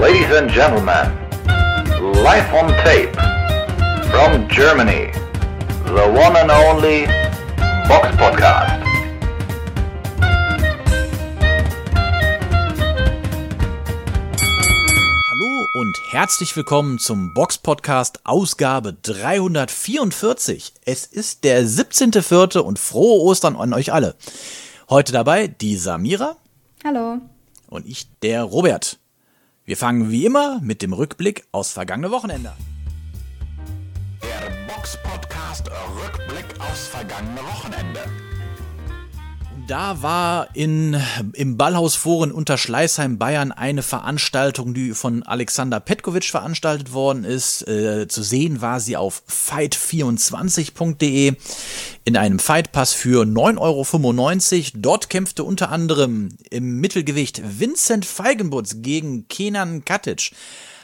Ladies and gentlemen, live on tape from Germany, the one and only Box Podcast. Hallo und herzlich willkommen zum Box Podcast Ausgabe 344. Es ist der 17.04. und frohe Ostern an euch alle. Heute dabei die Samira. Hallo. Und ich, der Robert. Wir fangen wie immer mit dem Rückblick aus vergangene Wochenende. Der Box Podcast Rückblick aufs vergangene Wochenende. Da war in, im Ballhausforen unter Schleißheim Bayern eine Veranstaltung, die von Alexander Petkovic veranstaltet worden ist. Äh, zu sehen war sie auf fight24.de in einem Fightpass für 9,95 Euro. Dort kämpfte unter anderem im Mittelgewicht Vincent Feigenbutz gegen Kenan Katic.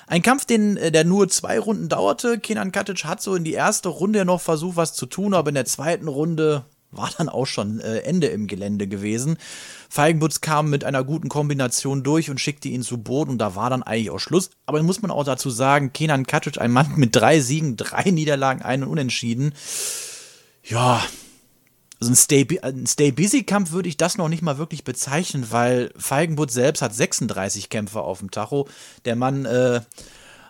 Ein Kampf, den, äh, der nur zwei Runden dauerte. Kenan Katic hat so in die erste Runde noch versucht, was zu tun, aber in der zweiten Runde war dann auch schon äh, Ende im Gelände gewesen. Feigenbutz kam mit einer guten Kombination durch und schickte ihn zu Boden und da war dann eigentlich auch Schluss. Aber muss man auch dazu sagen, Kenan Katic, ein Mann mit drei Siegen, drei Niederlagen, einen Unentschieden. Ja, also ein Stay, ein Stay würde ich das noch nicht mal wirklich bezeichnen, weil Feigenbutz selbst hat 36 Kämpfer auf dem Tacho. Der Mann äh,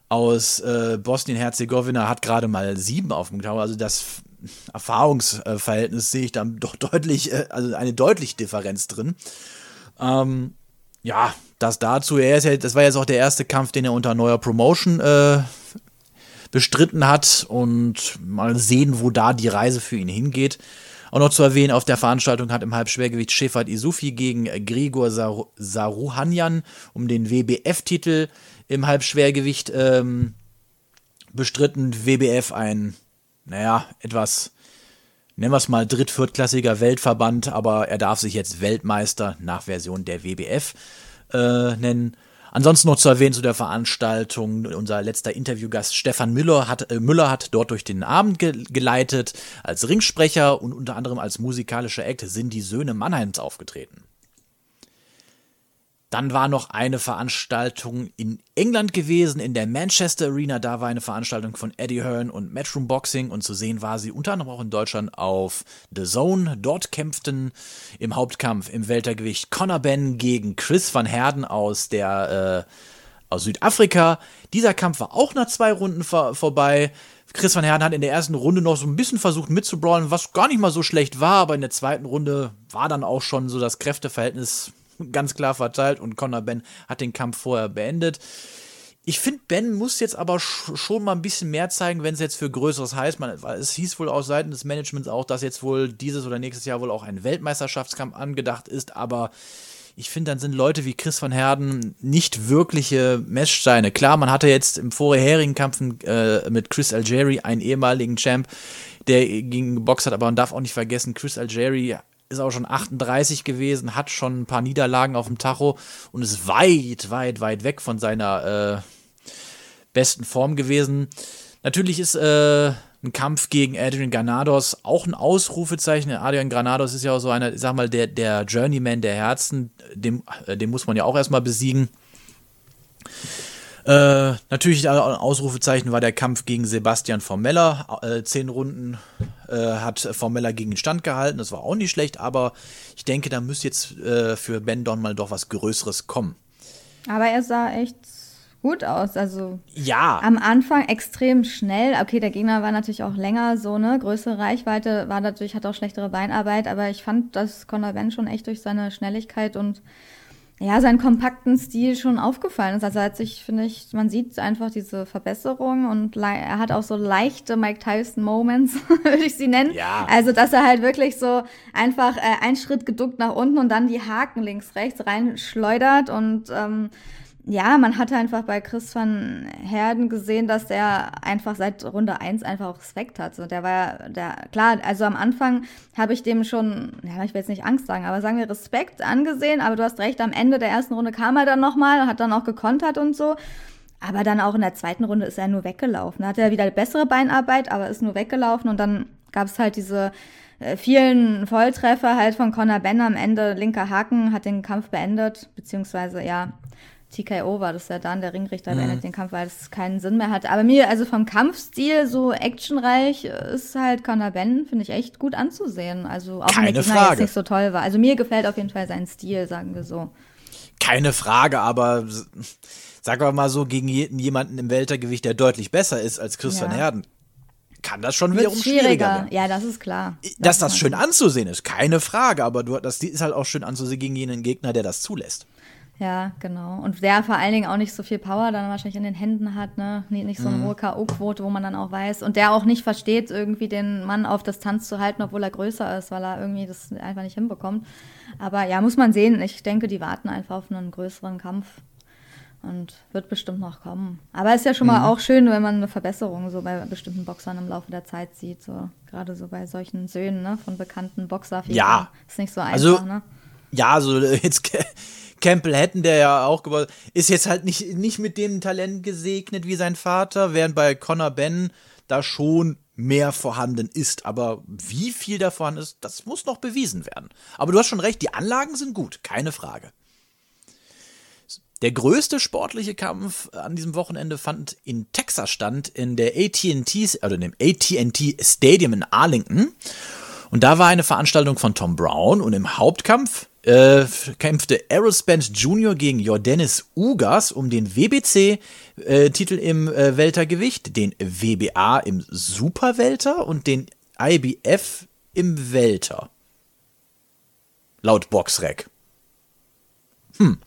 aus äh, Bosnien-Herzegowina hat gerade mal sieben auf dem Tacho. Also das Erfahrungsverhältnis sehe ich da doch deutlich, äh, also eine deutliche Differenz drin. Ähm, ja, das dazu. Er ist ja, das war jetzt auch der erste Kampf, den er unter neuer Promotion äh, bestritten hat und mal sehen, wo da die Reise für ihn hingeht. Auch noch zu erwähnen, auf der Veranstaltung hat im Halbschwergewicht Shefat Isufi gegen Grigor Sar Saruhanyan um den WBF-Titel im Halbschwergewicht ähm, bestritten. WBF ein naja, etwas, nennen wir es mal, dritt-, viertklassiger Weltverband, aber er darf sich jetzt Weltmeister nach Version der WBF äh, nennen. Ansonsten noch zu erwähnen zu der Veranstaltung, unser letzter Interviewgast Stefan Müller hat, äh, Müller hat dort durch den Abend ge geleitet. Als Ringsprecher und unter anderem als musikalischer Act sind die Söhne Mannheims aufgetreten. Dann war noch eine Veranstaltung in England gewesen, in der Manchester Arena. Da war eine Veranstaltung von Eddie Hearn und Matchroom Boxing und zu sehen war sie unter anderem auch in Deutschland auf The Zone. Dort kämpften im Hauptkampf im Weltergewicht Conor Ben gegen Chris van Herden aus der äh, aus Südafrika. Dieser Kampf war auch nach zwei Runden vor vorbei. Chris van Herden hat in der ersten Runde noch so ein bisschen versucht mitzubrawlen, was gar nicht mal so schlecht war, aber in der zweiten Runde war dann auch schon so das Kräfteverhältnis ganz klar verteilt und Conor Ben hat den Kampf vorher beendet. Ich finde, Ben muss jetzt aber schon mal ein bisschen mehr zeigen, wenn es jetzt für Größeres heißt. Man, es hieß wohl aus Seiten des Managements auch, dass jetzt wohl dieses oder nächstes Jahr wohl auch ein Weltmeisterschaftskampf angedacht ist, aber ich finde, dann sind Leute wie Chris van Herden nicht wirkliche Messsteine. Klar, man hatte jetzt im vorherigen Kampf äh, mit Chris Algeri einen ehemaligen Champ, der gegen geboxt hat, aber man darf auch nicht vergessen, Chris Algeri ist auch schon 38 gewesen, hat schon ein paar Niederlagen auf dem Tacho und ist weit, weit, weit weg von seiner äh, besten Form gewesen. Natürlich ist äh, ein Kampf gegen Adrian Granados auch ein Ausrufezeichen. Adrian Granados ist ja auch so einer, ich sag mal, der, der Journeyman der Herzen. Dem, äh, den muss man ja auch erstmal besiegen. Äh, natürlich ein Ausrufezeichen war der Kampf gegen Sebastian Formella. Äh, zehn Runden äh, hat Formella gegen den Stand gehalten. Das war auch nicht schlecht, aber ich denke, da müsste jetzt äh, für Ben Don mal doch was Größeres kommen. Aber er sah echt gut aus. Also ja. am Anfang extrem schnell. Okay, der Gegner war natürlich auch länger, so ne, größere Reichweite, war natürlich, hat auch schlechtere Beinarbeit, aber ich fand, dass Conor Ben schon echt durch seine Schnelligkeit und ja, seinen kompakten Stil schon aufgefallen ist. Also hat sich, finde ich, man sieht einfach diese Verbesserung und er hat auch so leichte Mike Tyson-Moments, würde ich sie nennen. Ja. Also, dass er halt wirklich so einfach äh, einen Schritt geduckt nach unten und dann die Haken links, rechts reinschleudert und ähm, ja, man hatte einfach bei Chris van Herden gesehen, dass der einfach seit Runde 1 einfach auch Respekt hat. So, der war der, klar, also am Anfang habe ich dem schon, ja, ich will jetzt nicht Angst sagen, aber sagen wir Respekt angesehen, aber du hast recht, am Ende der ersten Runde kam er dann nochmal, hat dann auch gekontert und so. Aber dann auch in der zweiten Runde ist er nur weggelaufen. Da hat er wieder bessere Beinarbeit, aber ist nur weggelaufen und dann gab es halt diese äh, vielen Volltreffer halt von Conor Ben am Ende. Linker Haken hat den Kampf beendet, beziehungsweise ja, TKO war das ja dann, der Ringrichter beendet den Kampf, weil es keinen Sinn mehr hatte. Aber mir, also vom Kampfstil so actionreich ist halt Conor Ben, finde ich echt gut anzusehen. Also auch Keine wenn der Gegner Frage. jetzt nicht so toll war. Also mir gefällt auf jeden Fall sein Stil, sagen wir so. Keine Frage, aber sagen wir mal so, gegen je- jemanden im Weltergewicht, der deutlich besser ist als Christian Ja. Herden, kann das schon wiederum schwieriger schwieriger. werden. Ja, das ist klar. Dass das schön anzusehen ist, keine Frage, aber du, das ist halt auch schön anzusehen gegen jenen Gegner, der das zulässt. Ja, genau. Und der vor allen Dingen auch nicht so viel Power dann wahrscheinlich in den Händen hat, ne? Nicht, nicht so Mhm. eine hohe K.O.-Quote, wo man dann auch weiß. Und der auch nicht versteht, irgendwie den Mann auf Distanz zu halten, obwohl er größer ist, weil er irgendwie das einfach nicht hinbekommt. Aber ja, muss man sehen. Ich denke, die warten einfach auf einen größeren Kampf. Und wird bestimmt noch kommen. Aber ist ja schon Mhm. mal auch schön, wenn man eine Verbesserung so bei bestimmten Boxern im Laufe der Zeit sieht. So, gerade so bei solchen Söhnen, ne, von bekannten Boxerfiguren. Ja. Ist nicht so einfach, Also, ne? Ja, so äh, jetzt Campbell Hatton, der ja auch gebaut ist jetzt halt nicht, nicht mit dem Talent gesegnet wie sein Vater, während bei Conor Ben da schon mehr vorhanden ist. Aber wie viel da vorhanden ist, das muss noch bewiesen werden. Aber du hast schon recht, die Anlagen sind gut, keine Frage. Der größte sportliche Kampf an diesem Wochenende fand in Texas statt, in der AT&T, oder dem AT&T Stadium in Arlington. Und da war eine Veranstaltung von Tom Brown und im Hauptkampf äh, kämpfte Errol Spence Jr. gegen Jordanis Ugas um den WBC-Titel im äh, Weltergewicht, den WBA im Superwelter und den IBF im Welter. Laut Boxrec. Hm.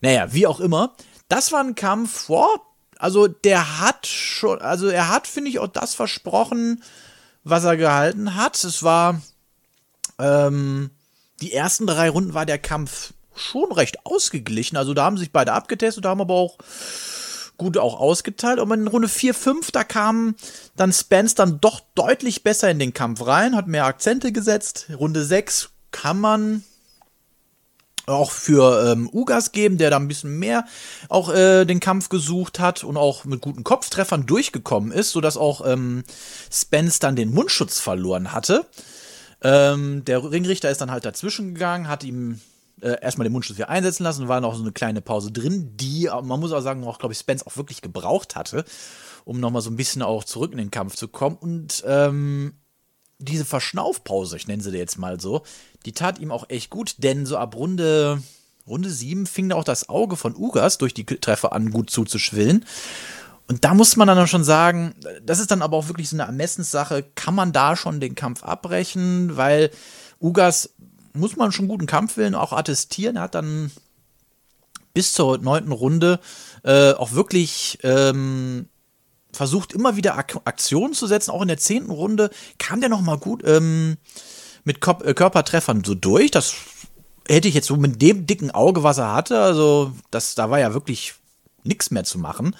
Naja, wie auch immer. Das war ein Kampf, boah, also der hat schon, also er hat, finde ich, auch das versprochen, was er gehalten hat. Es war, ähm, die ersten drei Runden war der Kampf schon recht ausgeglichen. Also da haben sich beide abgetestet, haben aber auch gut auch ausgeteilt. Aber in Runde 4, 5, da kam dann Spence dann doch deutlich besser in den Kampf rein, hat mehr Akzente gesetzt. Runde 6 kann man auch für ähm, Ugas geben, der da ein bisschen mehr auch äh, den Kampf gesucht hat und auch mit guten Kopftreffern durchgekommen ist, sodass auch ähm, Spence dann den Mundschutz verloren hatte. Ähm, der Ringrichter ist dann halt dazwischen gegangen, hat ihm äh, erstmal den Mundschutz wieder einsetzen lassen, war noch so eine kleine Pause drin, die, man muss auch sagen, auch, glaube ich, Spence auch wirklich gebraucht hatte, um nochmal so ein bisschen auch zurück in den Kampf zu kommen. Und ähm, diese Verschnaufpause, ich nenne sie jetzt mal so, die tat ihm auch echt gut, denn so ab Runde, Runde 7 fing da auch das Auge von Ugas durch die Treffer an, gut zuzuschwillen. Und da muss man dann schon sagen, das ist dann aber auch wirklich so eine Ermessenssache, kann man da schon den Kampf abbrechen, weil Ugas muss man schon guten Kampfwillen auch attestieren. Er hat dann bis zur neunten Runde äh, auch wirklich ähm, versucht, immer wieder Ak Aktionen zu setzen. Auch in der zehnten Runde kam der noch mal gut ähm, mit Kop äh, Körpertreffern so durch. Das hätte ich jetzt so mit dem dicken Auge, was er hatte, also das, da war ja wirklich nichts mehr zu machen.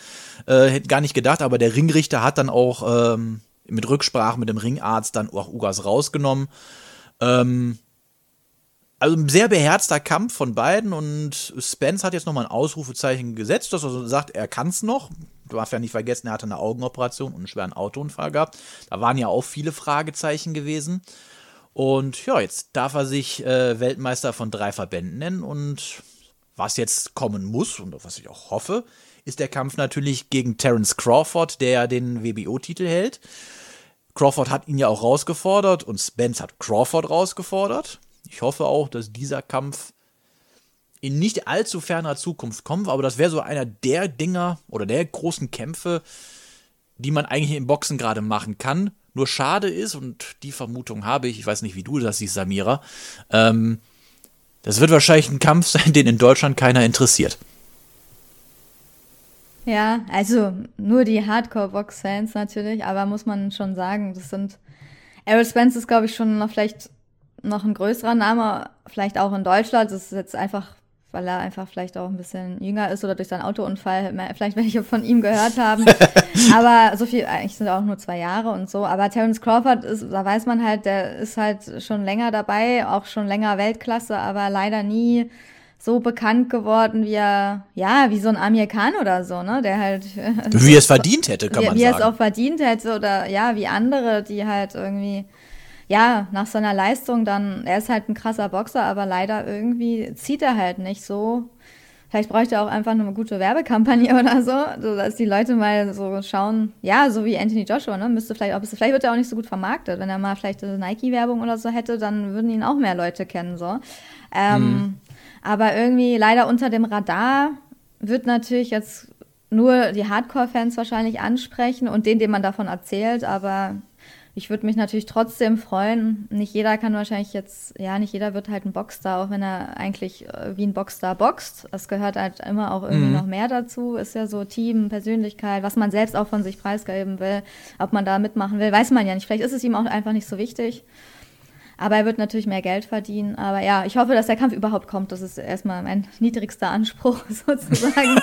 Äh, hätte gar nicht gedacht, aber der Ringrichter hat dann auch ähm, mit Rücksprache mit dem Ringarzt dann auch Ugas rausgenommen. Ähm, also ein sehr beherzter Kampf von beiden und Spence hat jetzt nochmal ein Ausrufezeichen gesetzt, dass er sagt, er kann es noch. Du darfst ja nicht vergessen, er hatte eine Augenoperation und einen schweren Autounfall gehabt. Da waren ja auch viele Fragezeichen gewesen. Und ja, jetzt darf er sich äh, Weltmeister von drei Verbänden nennen und was jetzt kommen muss und was ich auch hoffe, ist der Kampf natürlich gegen Terence Crawford, der ja den WBO-Titel hält. Crawford hat ihn ja auch rausgefordert und Spence hat Crawford rausgefordert. Ich hoffe auch, dass dieser Kampf in nicht allzu ferner Zukunft kommt, aber das wäre so einer der Dinger oder der großen Kämpfe, die man eigentlich im Boxen gerade machen kann. Nur schade ist, und die Vermutung habe ich, ich weiß nicht, wie du das siehst, Samira, ähm, das wird wahrscheinlich ein Kampf sein, den in Deutschland keiner interessiert. Ja, also nur die Hardcore-Box-Fans natürlich, aber muss man schon sagen, das sind. Errol Spence ist, glaube ich, schon noch vielleicht noch ein größerer Name, vielleicht auch in Deutschland. Das ist jetzt einfach, weil er einfach vielleicht auch ein bisschen jünger ist oder durch seinen Autounfall mehr- vielleicht welche von ihm gehört haben. aber so viel, eigentlich sind auch nur zwei Jahre und so. Aber Terence Crawford ist, da weiß man halt, der ist halt schon länger dabei, auch schon länger Weltklasse, aber leider nie so bekannt geworden wie er, ja, wie so ein Amir Khan oder so, ne, der halt Wie er es verdient hätte, kann wie, man wie er es sagen. auch verdient hätte oder ja, wie andere, die halt irgendwie, ja, nach seiner Leistung dann, er ist halt ein krasser Boxer, aber leider irgendwie zieht er halt nicht so. Vielleicht bräuchte er auch einfach eine gute Werbekampagne oder so, so dass die Leute mal so schauen, ja, so wie Anthony Joshua, ne? Müsste vielleicht auch, vielleicht wird er auch nicht so gut vermarktet. Wenn er mal vielleicht eine Nike-Werbung oder so hätte, dann würden ihn auch mehr Leute kennen, so. Ähm, mhm. Aber irgendwie leider unter dem Radar wird natürlich jetzt nur die Hardcore-Fans wahrscheinlich ansprechen und den, dem man davon erzählt, aber ich würde mich natürlich trotzdem freuen. Nicht jeder kann wahrscheinlich jetzt, ja, nicht jeder wird halt ein Boxstar, auch wenn er eigentlich äh, wie ein Boxstar boxt. Es gehört halt immer auch irgendwie mhm. noch mehr dazu. Ist ja so Team, Persönlichkeit, was man selbst auch von sich preisgeben will, ob man da mitmachen will, weiß man ja nicht. Vielleicht ist es ihm auch einfach nicht so wichtig. Aber er wird natürlich mehr Geld verdienen. Aber ja, ich hoffe, dass der Kampf überhaupt kommt. Das ist erstmal mein niedrigster Anspruch sozusagen.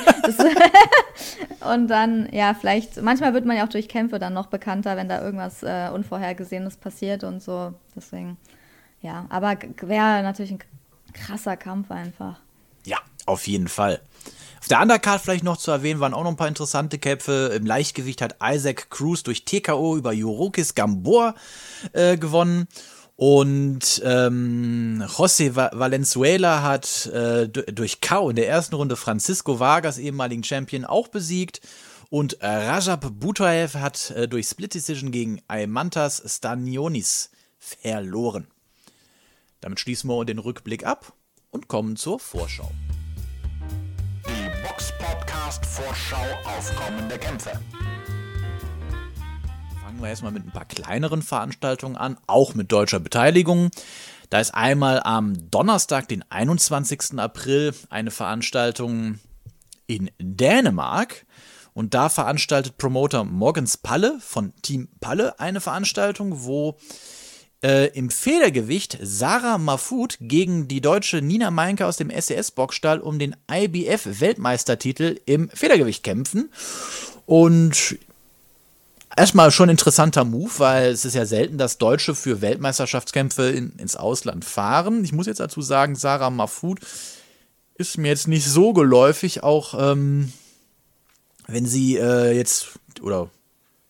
und dann, ja, vielleicht, manchmal wird man ja auch durch Kämpfe dann noch bekannter, wenn da irgendwas äh, Unvorhergesehenes passiert und so. Deswegen, ja, aber wäre natürlich ein krasser Kampf einfach. Ja, auf jeden Fall. Auf der Undercard vielleicht noch zu erwähnen, waren auch noch ein paar interessante Kämpfe. Im Leichtgewicht hat Isaac Cruz durch TKO über Jurokis Gambor äh, gewonnen. Und ähm, José Valenzuela hat äh, durch K.O. in der ersten Runde Francisco Vargas, ehemaligen Champion, auch besiegt. Und äh, Rajab Butaev hat äh, durch Split Decision gegen Aymantas Stanionis verloren. Damit schließen wir den Rückblick ab und kommen zur Vorschau. Die Box Podcast Vorschau auf kommende Kämpfe fangen wir erstmal mit ein paar kleineren Veranstaltungen an, auch mit deutscher Beteiligung. Da ist einmal am Donnerstag, den 21. April, eine Veranstaltung in Dänemark. Und da veranstaltet Promoter Morgens Palle von Team Palle eine Veranstaltung, wo äh, im Federgewicht Sarah Mafut gegen die deutsche Nina Meinke aus dem SES-Boxstall um den IBF-Weltmeistertitel im Federgewicht kämpfen. Und erstmal schon interessanter Move, weil es ist ja selten, dass Deutsche für Weltmeisterschaftskämpfe in, ins Ausland fahren. Ich muss jetzt dazu sagen, Sarah Mahfoud ist mir jetzt nicht so geläufig, auch ähm, wenn sie äh, jetzt oder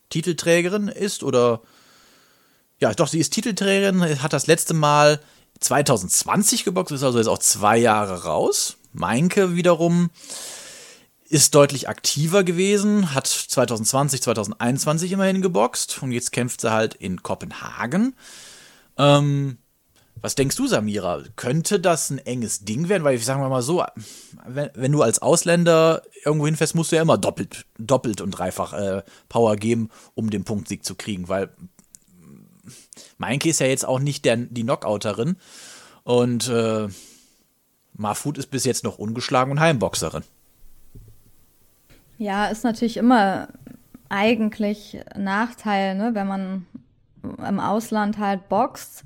Titelträgerin ist oder ja, doch, sie ist Titelträgerin, hat das letzte Mal 2020 geboxt, ist also jetzt auch zwei Jahre raus. Meinke wiederum ist deutlich aktiver gewesen, hat 2020, 2021 immerhin geboxt und jetzt kämpft sie halt in Kopenhagen. Ähm, was denkst du, Samira? Könnte das ein enges Ding werden? Weil ich sage mal so, wenn, wenn, du als Ausländer irgendwo hinfährst, musst du ja immer doppelt, doppelt und dreifach äh, Power geben, um den Punktsieg zu kriegen, weil Meinke ist ja jetzt auch nicht der, die Knockouterin und äh, Marfut ist bis jetzt noch ungeschlagen und Heimboxerin. Ja, ist natürlich immer eigentlich Nachteil, ne, wenn man im Ausland halt boxt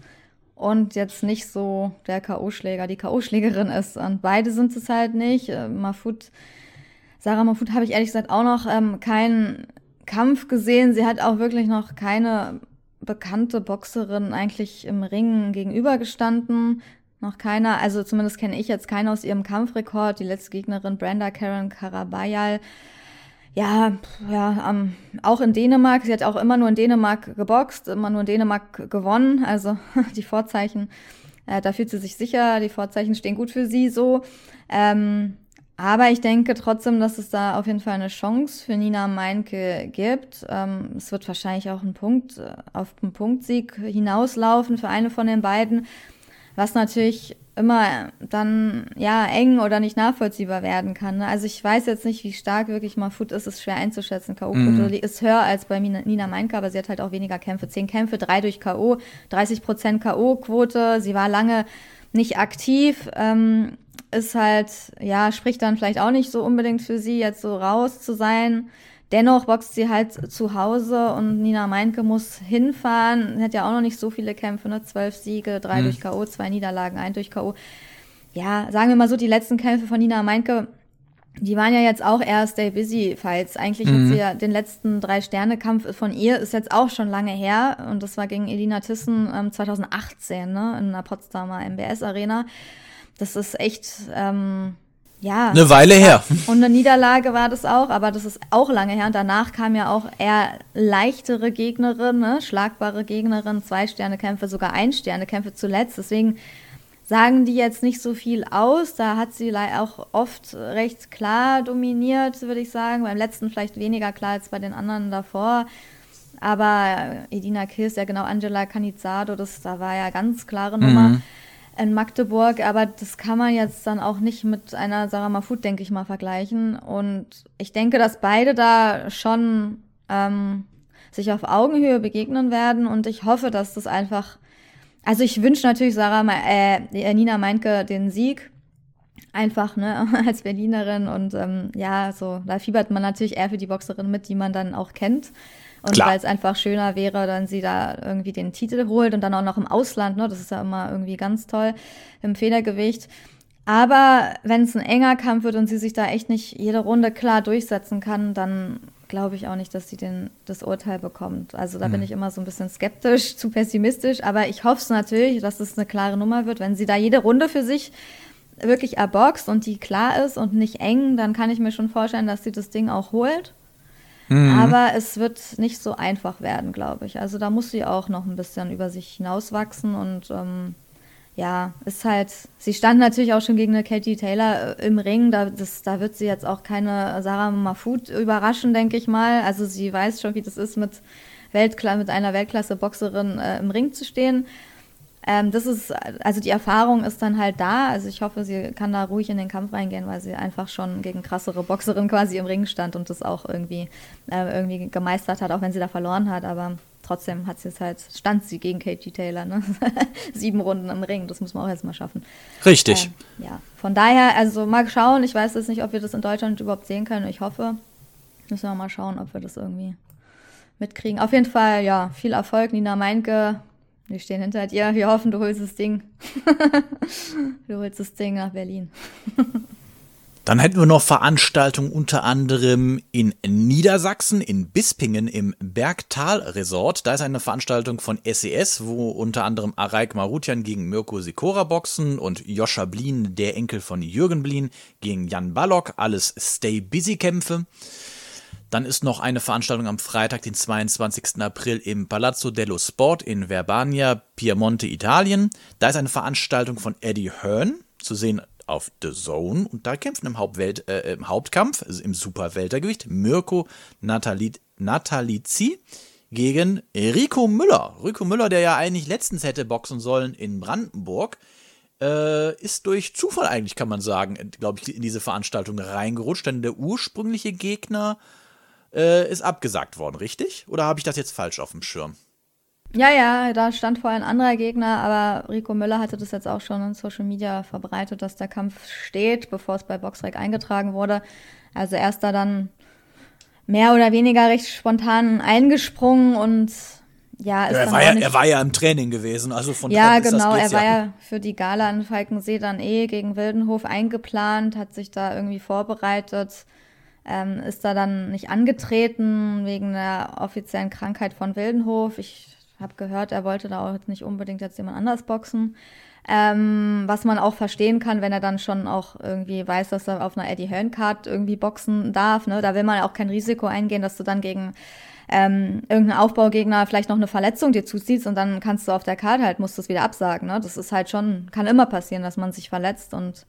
und jetzt nicht so der K.O.-Schläger, die K.O.-Schlägerin ist. Und beide sind es halt nicht. Äh, Mafut, Sarah Mafut habe ich ehrlich gesagt auch noch ähm, keinen Kampf gesehen. Sie hat auch wirklich noch keine bekannte Boxerin eigentlich im Ring gegenübergestanden. Noch keiner, also zumindest kenne ich jetzt keine aus ihrem Kampfrekord. Die letzte Gegnerin Brenda Karen Karabayal ja, ja, ähm, auch in Dänemark. Sie hat auch immer nur in Dänemark geboxt, immer nur in Dänemark gewonnen. Also die Vorzeichen, äh, da fühlt sie sich sicher, die Vorzeichen stehen gut für sie so. Ähm, aber ich denke trotzdem, dass es da auf jeden Fall eine Chance für Nina Meinke gibt. Ähm, es wird wahrscheinlich auch ein Punkt äh, auf einen Punktsieg hinauslaufen für eine von den beiden, was natürlich immer dann ja eng oder nicht nachvollziehbar werden kann. Ne? Also ich weiß jetzt nicht, wie stark wirklich mal Foot ist, ist schwer einzuschätzen. K.O.-Quote mhm. ist höher als bei Nina Meinke, aber sie hat halt auch weniger Kämpfe. Zehn Kämpfe, drei durch K.O., 30 Prozent K.O.-Quote. Sie war lange nicht aktiv. Ähm, ist halt, ja, spricht dann vielleicht auch nicht so unbedingt für sie, jetzt so raus zu sein. Dennoch boxt sie halt zu Hause und Nina Meinke muss hinfahren. Sie hat ja auch noch nicht so viele Kämpfe, ne? Zwölf Siege, drei mhm. durch K.O., zwei Niederlagen, ein durch K.O. Ja, sagen wir mal so, die letzten Kämpfe von Nina Meinke, die waren ja jetzt auch eher Stay Busy Fights. Eigentlich mhm. hat sie ja den letzten Drei-Sterne-Kampf von ihr, ist jetzt auch schon lange her. Und das war gegen Elina Thyssen ähm, 2018, ne? In der Potsdamer MBS-Arena. Das ist echt, ähm, ja. Eine Weile her. Und eine Niederlage war das auch, aber das ist auch lange her. Und danach kam ja auch eher leichtere Gegnerin, ne? schlagbare Gegnerin, Zwei-Sterne-Kämpfe, sogar Ein-Sterne-Kämpfe zuletzt. Deswegen sagen die jetzt nicht so viel aus. Da hat sie auch oft recht klar dominiert, würde ich sagen. Beim letzten vielleicht weniger klar als bei den anderen davor. Aber Edina Kiss, ja genau, Angela Canizzaro, das, da war ja ganz klare Nummer mhm. In Magdeburg. Aber das kann man jetzt dann auch nicht mit einer Sarah Mahfoud, denke ich mal, vergleichen. Und ich denke, dass beide da schon ähm, sich auf Augenhöhe begegnen werden. Und ich hoffe, dass das einfach also ich wünsche natürlich Sarah, äh, Nina Meinke den Sieg. Einfach, ne, als Berlinerin und ähm, ja, so, da fiebert man natürlich eher für die Boxerin mit, die man dann auch kennt. Und weil es einfach schöner wäre, dann sie da irgendwie den Titel holt und dann auch noch im Ausland, ne? Das ist ja immer irgendwie ganz toll im Federgewicht. Aber wenn es ein enger Kampf wird und sie sich da echt nicht jede Runde klar durchsetzen kann, dann glaube ich auch nicht, dass sie den, das Urteil bekommt. Also da mhm. bin ich immer so ein bisschen skeptisch, zu pessimistisch. Aber ich hoffe es natürlich, dass es eine klare Nummer wird. Wenn sie da jede Runde für sich wirklich erboxt und die klar ist und nicht eng, dann kann ich mir schon vorstellen, dass sie das Ding auch holt. Mhm. Aber es wird nicht so einfach werden, glaube ich. Also da muss sie auch noch ein bisschen über sich hinauswachsen und ähm, ja, ist halt, sie stand natürlich auch schon gegen eine Katie Taylor äh, im Ring. Da, das, da wird sie jetzt auch keine Sarah Mahfoud überraschen, denke ich mal. Also sie weiß schon, wie das ist, mit, Weltkla mit einer Weltklasse-Boxerin äh, im Ring zu stehen. Ähm, das ist, also die Erfahrung ist dann halt da. Also ich hoffe, sie kann da ruhig in den Kampf reingehen, weil sie einfach schon gegen krassere Boxerin quasi im Ring stand und das auch irgendwie, äh, irgendwie gemeistert hat, auch wenn sie da verloren hat. Aber trotzdem hat sie es halt, stand sie gegen Katie Taylor, ne? Sieben Runden im Ring, das muss man auch erstmal schaffen. Richtig. Ähm, ja, von daher, also mal schauen, ich weiß jetzt nicht, ob wir das in Deutschland überhaupt sehen können, ich hoffe. Müssen wir mal schauen, ob wir das irgendwie mitkriegen. Auf jeden Fall, ja, viel Erfolg, Nina Meinke. Wir stehen hinter dir. Wir hoffen, du holst das Ding. du holst das Ding nach Berlin. Dann hätten wir noch Veranstaltungen unter anderem in Niedersachsen, in Bispingen im Bergtal Resort. Da ist eine Veranstaltung von SES, e wo unter anderem Araik Marutian gegen Mirko Sikora boxen und Joscha Blin, der Enkel von Jürgen Blin, gegen Jan Ballock. Alles Stay-Busy-Kämpfe. Dann ist noch eine Veranstaltung am Freitag, den 22. April im Palazzo dello Sport in Verbania, Piemonte, Italien. Da ist eine Veranstaltung von Eddie Hearn zu sehen auf The Zone und da kämpfen im, Hauptwelt, äh, im Hauptkampf, also im Superweltergewicht, Mirko Natali Natalizzi gegen Rico Müller. Rico Müller, der ja eigentlich letztens hätte boxen sollen in Brandenburg, äh, ist durch Zufall eigentlich, kann man sagen, glaube ich, in diese Veranstaltung reingerutscht, denn der ursprüngliche Gegner äh, ist abgesagt worden, richtig? Oder habe ich das jetzt falsch auf dem Schirm? Ja, ja, da stand vorher ein anderer Gegner, aber Rico Müller hatte das jetzt auch schon in Social Media verbreitet, dass der Kampf steht, bevor es bei Boxrec eingetragen wurde. Also er ist da dann mehr oder weniger recht spontan eingesprungen und ja, ist er, war ja er war ja im Training gewesen, also von Ja, genau, er war ja für die Gala in Falkensee dann eh gegen Wildenhof eingeplant, hat sich da irgendwie vorbereitet, ähm, ist da dann nicht angetreten wegen der offiziellen Krankheit von Wildenhof. Ich habe gehört, er wollte da auch nicht unbedingt jetzt jemand anders boxen. Ähm, was man auch verstehen kann, wenn er dann schon auch irgendwie weiß, dass er auf einer Eddie Hearn Card irgendwie boxen darf. Ne? Da will man auch kein Risiko eingehen, dass du dann gegen ähm, irgendeinen Aufbaugegner vielleicht noch eine Verletzung dir zuziehst und dann kannst du auf der Karte halt, musst du es wieder absagen. Ne? Das ist halt schon, kann immer passieren, dass man sich verletzt und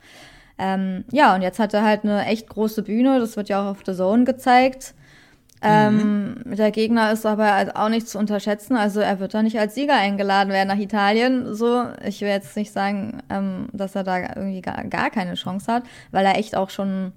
ähm, ja, und jetzt hat er halt eine echt große Bühne, das wird ja auch auf The Zone gezeigt. Ähm, mhm. Der Gegner ist aber auch nicht zu unterschätzen. Also er wird da nicht als Sieger eingeladen werden nach Italien. So, ich will jetzt nicht sagen, ähm, dass er da irgendwie gar, gar keine Chance hat, weil er echt auch schon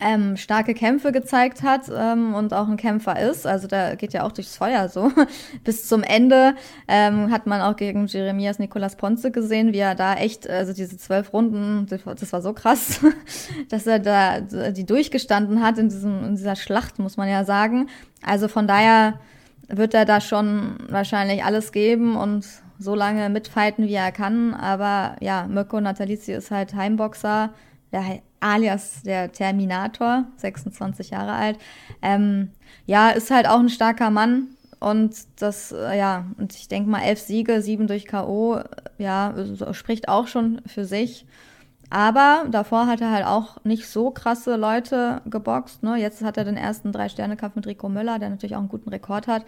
ähm, starke Kämpfe gezeigt hat ähm, und auch ein Kämpfer ist. Also der geht ja auch durchs Feuer so. Bis zum Ende ähm, hat man auch gegen Jeremias Nicolas Ponce gesehen, wie er da echt, also diese zwölf Runden, das war so krass, dass er da die durchgestanden hat in, diesem, in dieser Schlacht, muss man ja sagen. Also von daher wird er da schon wahrscheinlich alles geben und so lange mitfighten, wie er kann. Aber ja, Mirko Natalizzi ist halt Heimboxer der alias der Terminator, 26 Jahre alt. Ähm, ja, ist halt auch ein starker Mann. Und das, äh, ja, und ich denke mal, elf Siege, sieben durch K.O., äh, ja, spricht auch schon für sich. Aber davor hat er halt auch nicht so krasse Leute geboxt. Ne? Jetzt hat er den ersten Drei-Sterne-Kampf mit Rico Müller, der natürlich auch einen guten Rekord hat.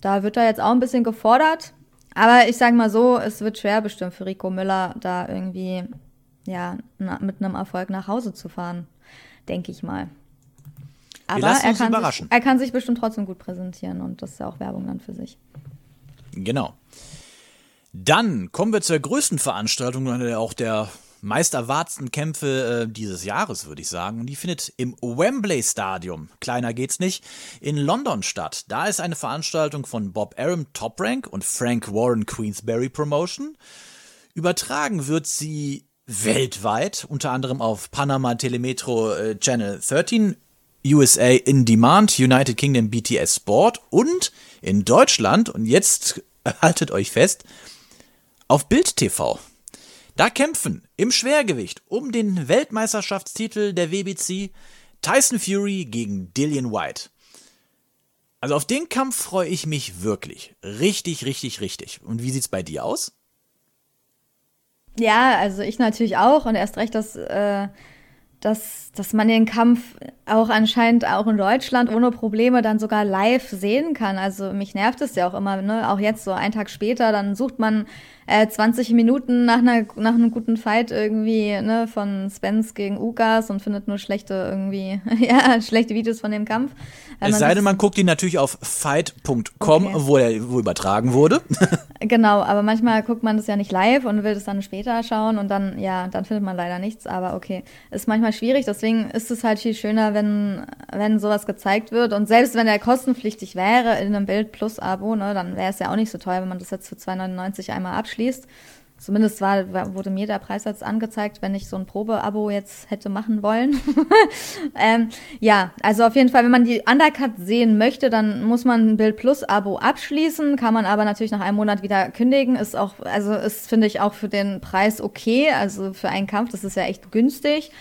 Da wird er jetzt auch ein bisschen gefordert. Aber ich sage mal so, es wird schwer bestimmt für Rico Müller, da irgendwie ja, mit einem Erfolg nach Hause zu fahren. Denke ich mal. Aber er kann, sich, er kann sich bestimmt trotzdem gut präsentieren und das ist ja auch Werbung dann für sich. Genau. Dann kommen wir zur größten Veranstaltung, auch der meist erwarteten Kämpfe äh, dieses Jahres, würde ich sagen. Und die findet im Wembley Stadium, kleiner geht's nicht, in London statt. Da ist eine Veranstaltung von Bob Arum Top Rank und Frank Warren Queensberry Promotion. Übertragen wird sie weltweit, unter anderem auf Panama Telemetro äh, Channel 13, USA In Demand, United Kingdom BTS Sport und in Deutschland, und jetzt haltet euch fest, auf Bild TV. Da kämpfen im Schwergewicht um den Weltmeisterschaftstitel der WBC Tyson Fury gegen Dillian White. Also auf den Kampf freue ich mich wirklich. Richtig, richtig, richtig. Und wie sieht's bei dir aus? Ja, also ich natürlich auch und erst recht, dass, äh, dass, dass man den Kampf auch anscheinend auch in Deutschland ohne Probleme dann sogar live sehen kann. Also mich nervt es ja auch immer, ne? Auch jetzt so einen Tag später, dann sucht man äh, 20 Minuten nach, einer, nach einem guten Fight irgendwie ne, von Spence gegen Ugas und findet nur schlechte irgendwie, ja, schlechte Videos von dem Kampf. Es sei denn, man guckt ihn natürlich auf fight.com, okay. wo er wo übertragen wurde. genau, aber manchmal guckt man das ja nicht live und will das dann später schauen und dann, ja, dann findet man leider nichts, aber okay. Ist manchmal schwierig, deswegen ist es halt viel schöner, wenn, wenn sowas gezeigt wird und selbst wenn er kostenpflichtig wäre in einem Bild Plus Abo, ne, dann wäre es ja auch nicht so toll, wenn man das jetzt für 2,99 einmal abschließt abschließt. Zumindest war, wurde mir der Preis jetzt angezeigt, wenn ich so ein Probeabo jetzt hätte machen wollen. ähm, ja, also auf jeden Fall, wenn man die Undercut sehen möchte, dann muss man ein Bild Plus Abo abschließen, kann man aber natürlich nach einem Monat wieder kündigen. Ist auch, also ist, finde ich, auch für den Preis okay. Also für einen Kampf, das ist ja echt günstig.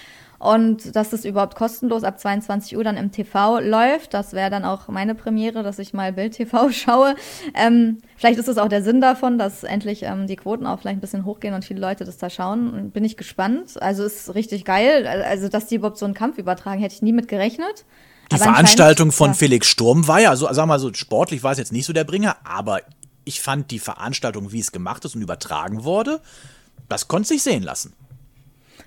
Und dass es überhaupt kostenlos ab 22 Uhr dann im TV läuft, das wäre dann auch meine Premiere, dass ich mal Bild TV schaue. Ähm, vielleicht ist es auch der Sinn davon, dass endlich ähm, die Quoten auch vielleicht ein bisschen hochgehen und viele Leute das da schauen. Bin ich gespannt. Also ist richtig geil. Also, dass die überhaupt so einen Kampf übertragen, hätte ich nie mit gerechnet. Die aber Veranstaltung von ja. Felix Sturm war ja, so, wir mal so, sportlich war es jetzt nicht so der Bringer, aber ich fand die Veranstaltung, wie es gemacht ist und übertragen wurde, das konnte sich sehen lassen.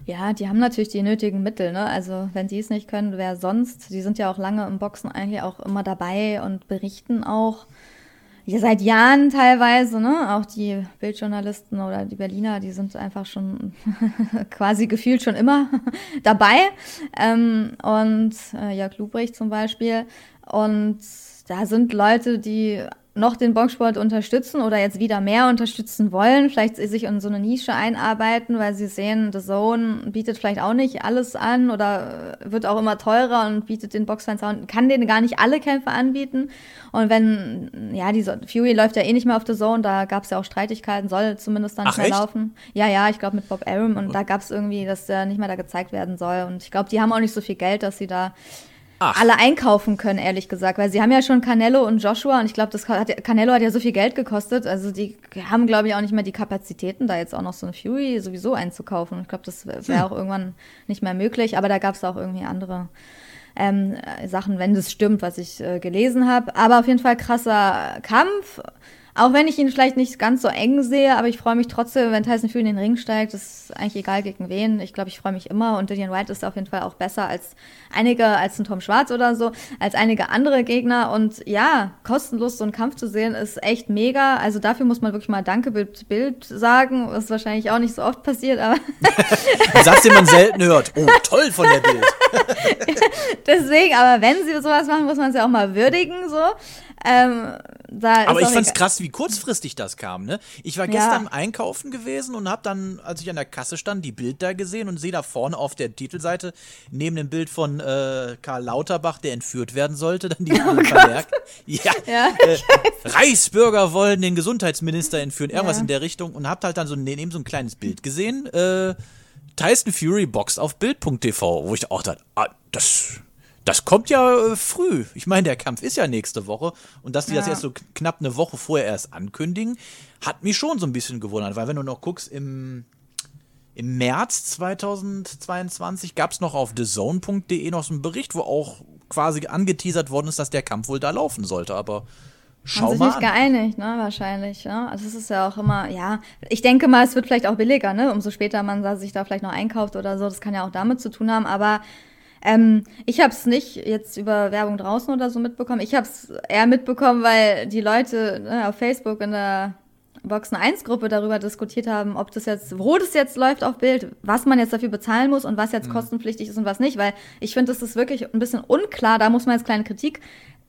Ja, die haben natürlich die nötigen Mittel, ne? Also wenn die es nicht können, wer sonst? Die sind ja auch lange im Boxen eigentlich auch immer dabei und berichten auch. Ja, seit Jahren teilweise, ne? Auch die Bildjournalisten oder die Berliner, die sind einfach schon quasi gefühlt schon immer dabei. Ähm, und äh, Jörg Lubrecht zum Beispiel. Und da sind Leute, die noch den Boxsport unterstützen oder jetzt wieder mehr unterstützen wollen, vielleicht sich in so eine Nische einarbeiten, weil sie sehen, The Zone bietet vielleicht auch nicht alles an oder wird auch immer teurer und bietet den Boxfans auch, kann denen gar nicht alle Kämpfe anbieten. Und wenn, ja, diese Fury läuft ja eh nicht mehr auf The Zone, da gab es ja auch Streitigkeiten, soll zumindest dann nicht mehr echt? laufen. Ja, ja, ich glaube mit Bob Arum und da gab es irgendwie, dass der nicht mehr da gezeigt werden soll. Und ich glaube, die haben auch nicht so viel Geld, dass sie da Ach. alle einkaufen können, ehrlich gesagt. Weil sie haben ja schon Canelo und Joshua und ich glaube, das hat, Canelo hat ja so viel Geld gekostet. Also die haben, glaube ich, auch nicht mehr die Kapazitäten, da jetzt auch noch so eine Fury sowieso einzukaufen. Ich glaube, das wäre hm. auch irgendwann nicht mehr möglich. Aber da gab es auch irgendwie andere ähm, Sachen, wenn das stimmt, was ich äh, gelesen habe. Aber auf jeden Fall krasser Kampf. Auch wenn ich ihn vielleicht nicht ganz so eng sehe, aber ich freue mich trotzdem, wenn Tyson Fury in den Ring steigt. Das ist eigentlich egal gegen wen. Ich glaube, ich freue mich immer. Und Dillian White ist auf jeden Fall auch besser als einige, als ein Tom Schwarz oder so, als einige andere Gegner. Und ja, kostenlos so einen Kampf zu sehen, ist echt mega. Also dafür muss man wirklich mal Danke Bild, Bild sagen, was wahrscheinlich auch nicht so oft passiert, aber. Satz, den man selten hört. Oh, toll von der Bild. Deswegen, aber wenn sie sowas machen, muss man es ja auch mal würdigen, so. Ähm, aber ich fand's krass, wie kurzfristig das kam, ne? Ich war gestern ja. einkaufen gewesen und hab dann, als ich an der Kasse stand, die Bild da gesehen und sehe da vorne auf der Titelseite neben dem Bild von äh, Karl Lauterbach, der entführt werden sollte, dann die oh. Ja, ja äh, Reichsbürger wollen den Gesundheitsminister entführen, irgendwas ja. in der Richtung und hab halt dann so neben so ein kleines Bild gesehen. Äh, Tyson Fury boxt auf Bild.tv, wo ich auch dachte, ah, das das kommt ja äh, früh. Ich meine, der Kampf ist ja nächste Woche. Und dass die ja. das jetzt so knapp eine Woche vorher erst ankündigen, hat mich schon so ein bisschen gewundert. Weil wenn du noch guckst, im, im März 2022 gab es noch auf thezone.de noch so einen Bericht, wo auch quasi angeteasert worden ist, dass der Kampf wohl da laufen sollte. Aber Schau Haben sich mal nicht an. geeinigt, ne, wahrscheinlich. Ne? Also es ist ja auch immer, ja, ich denke mal, es wird vielleicht auch billiger, ne? Umso später man sich da vielleicht noch einkauft oder so, das kann ja auch damit zu tun haben, aber ähm, ich habe es nicht jetzt über Werbung draußen oder so mitbekommen. Ich habe es eher mitbekommen, weil die Leute ne, auf Facebook in der Boxen 1 Gruppe darüber diskutiert haben, ob das jetzt, wo das jetzt läuft auf Bild, was man jetzt dafür bezahlen muss und was jetzt kostenpflichtig ist und was nicht, weil ich finde, das ist wirklich ein bisschen unklar, da muss man jetzt kleine Kritik,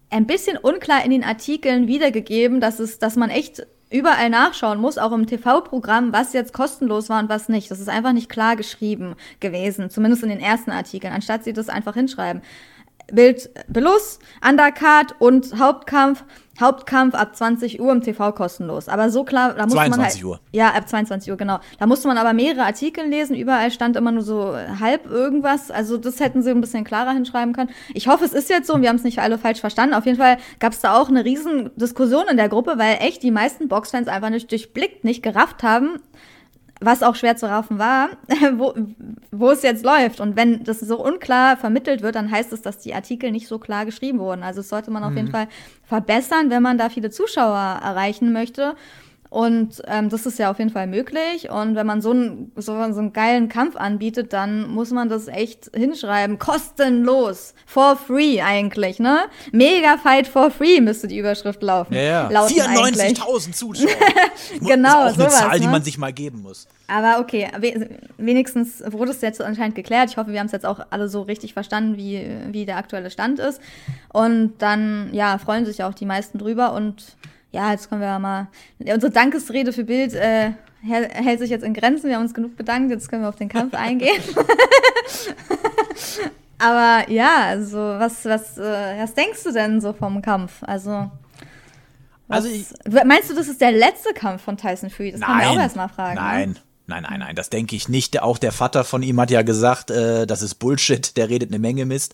ein bisschen unklar in den Artikeln wiedergegeben, dass es, dass man echt überall nachschauen muss, auch im TV-Programm, was jetzt kostenlos war und was nicht. Das ist einfach nicht klar geschrieben gewesen, zumindest in den ersten Artikeln, anstatt sie das einfach hinschreiben. Bild Belus, Undercard und Hauptkampf. Hauptkampf ab 20 Uhr im TV kostenlos. Aber so klar, da muss man 22 halt. Uhr. Ja, ab 22 Uhr, genau. Da musste man aber mehrere Artikel lesen. Überall stand immer nur so halb irgendwas. Also das hätten sie ein bisschen klarer hinschreiben können. Ich hoffe, es ist jetzt so und wir haben es nicht alle falsch verstanden. Auf jeden Fall gab es da auch eine riesen Diskussion in der Gruppe, weil echt die meisten Boxfans einfach nicht durchblickt, nicht gerafft haben, was auch schwer zu raffen war, wo, wo es jetzt läuft. Und wenn das so unklar vermittelt wird, dann heißt es, dass die Artikel nicht so klar geschrieben wurden. Also das sollte man auf jeden Fall verbessern, wenn man da viele Zuschauer erreichen möchte. Und ähm, das ist ja auf jeden Fall möglich. Und wenn man so einen, so, so einen geilen Kampf anbietet, dann muss man das echt hinschreiben. Kostenlos. For free eigentlich, ne? Mega Fight for free müsste die Überschrift laufen. Ja, ja. lauten eigentlich. 94.000 Zuschauer. Genau, ist auch eine sowas, Zahl, die ne? man sich mal geben muss. Aber okay, we wenigstens wurde es jetzt anscheinend geklärt. Ich hoffe, wir haben es jetzt auch alle so richtig verstanden, wie, wie der aktuelle Stand ist. Und dann, ja, freuen sich auch die meisten drüber. Und ja, jetzt können wir ja mal. Unsere Dankesrede für Bild äh, hält sich jetzt in Grenzen. Wir haben uns genug bedankt. Jetzt können wir auf den Kampf eingehen. Aber ja, also was, was, äh, was denkst du denn so vom Kampf? Also. Was, Also ich- meinst du, das ist der letzte Kampf von Tyson Fury? Das kann man auch erstmal fragen. Ne? Nein. Nein, nein, nein, das denke ich nicht. Auch der Vater von ihm hat ja gesagt, äh, das ist Bullshit, der redet eine Menge Mist.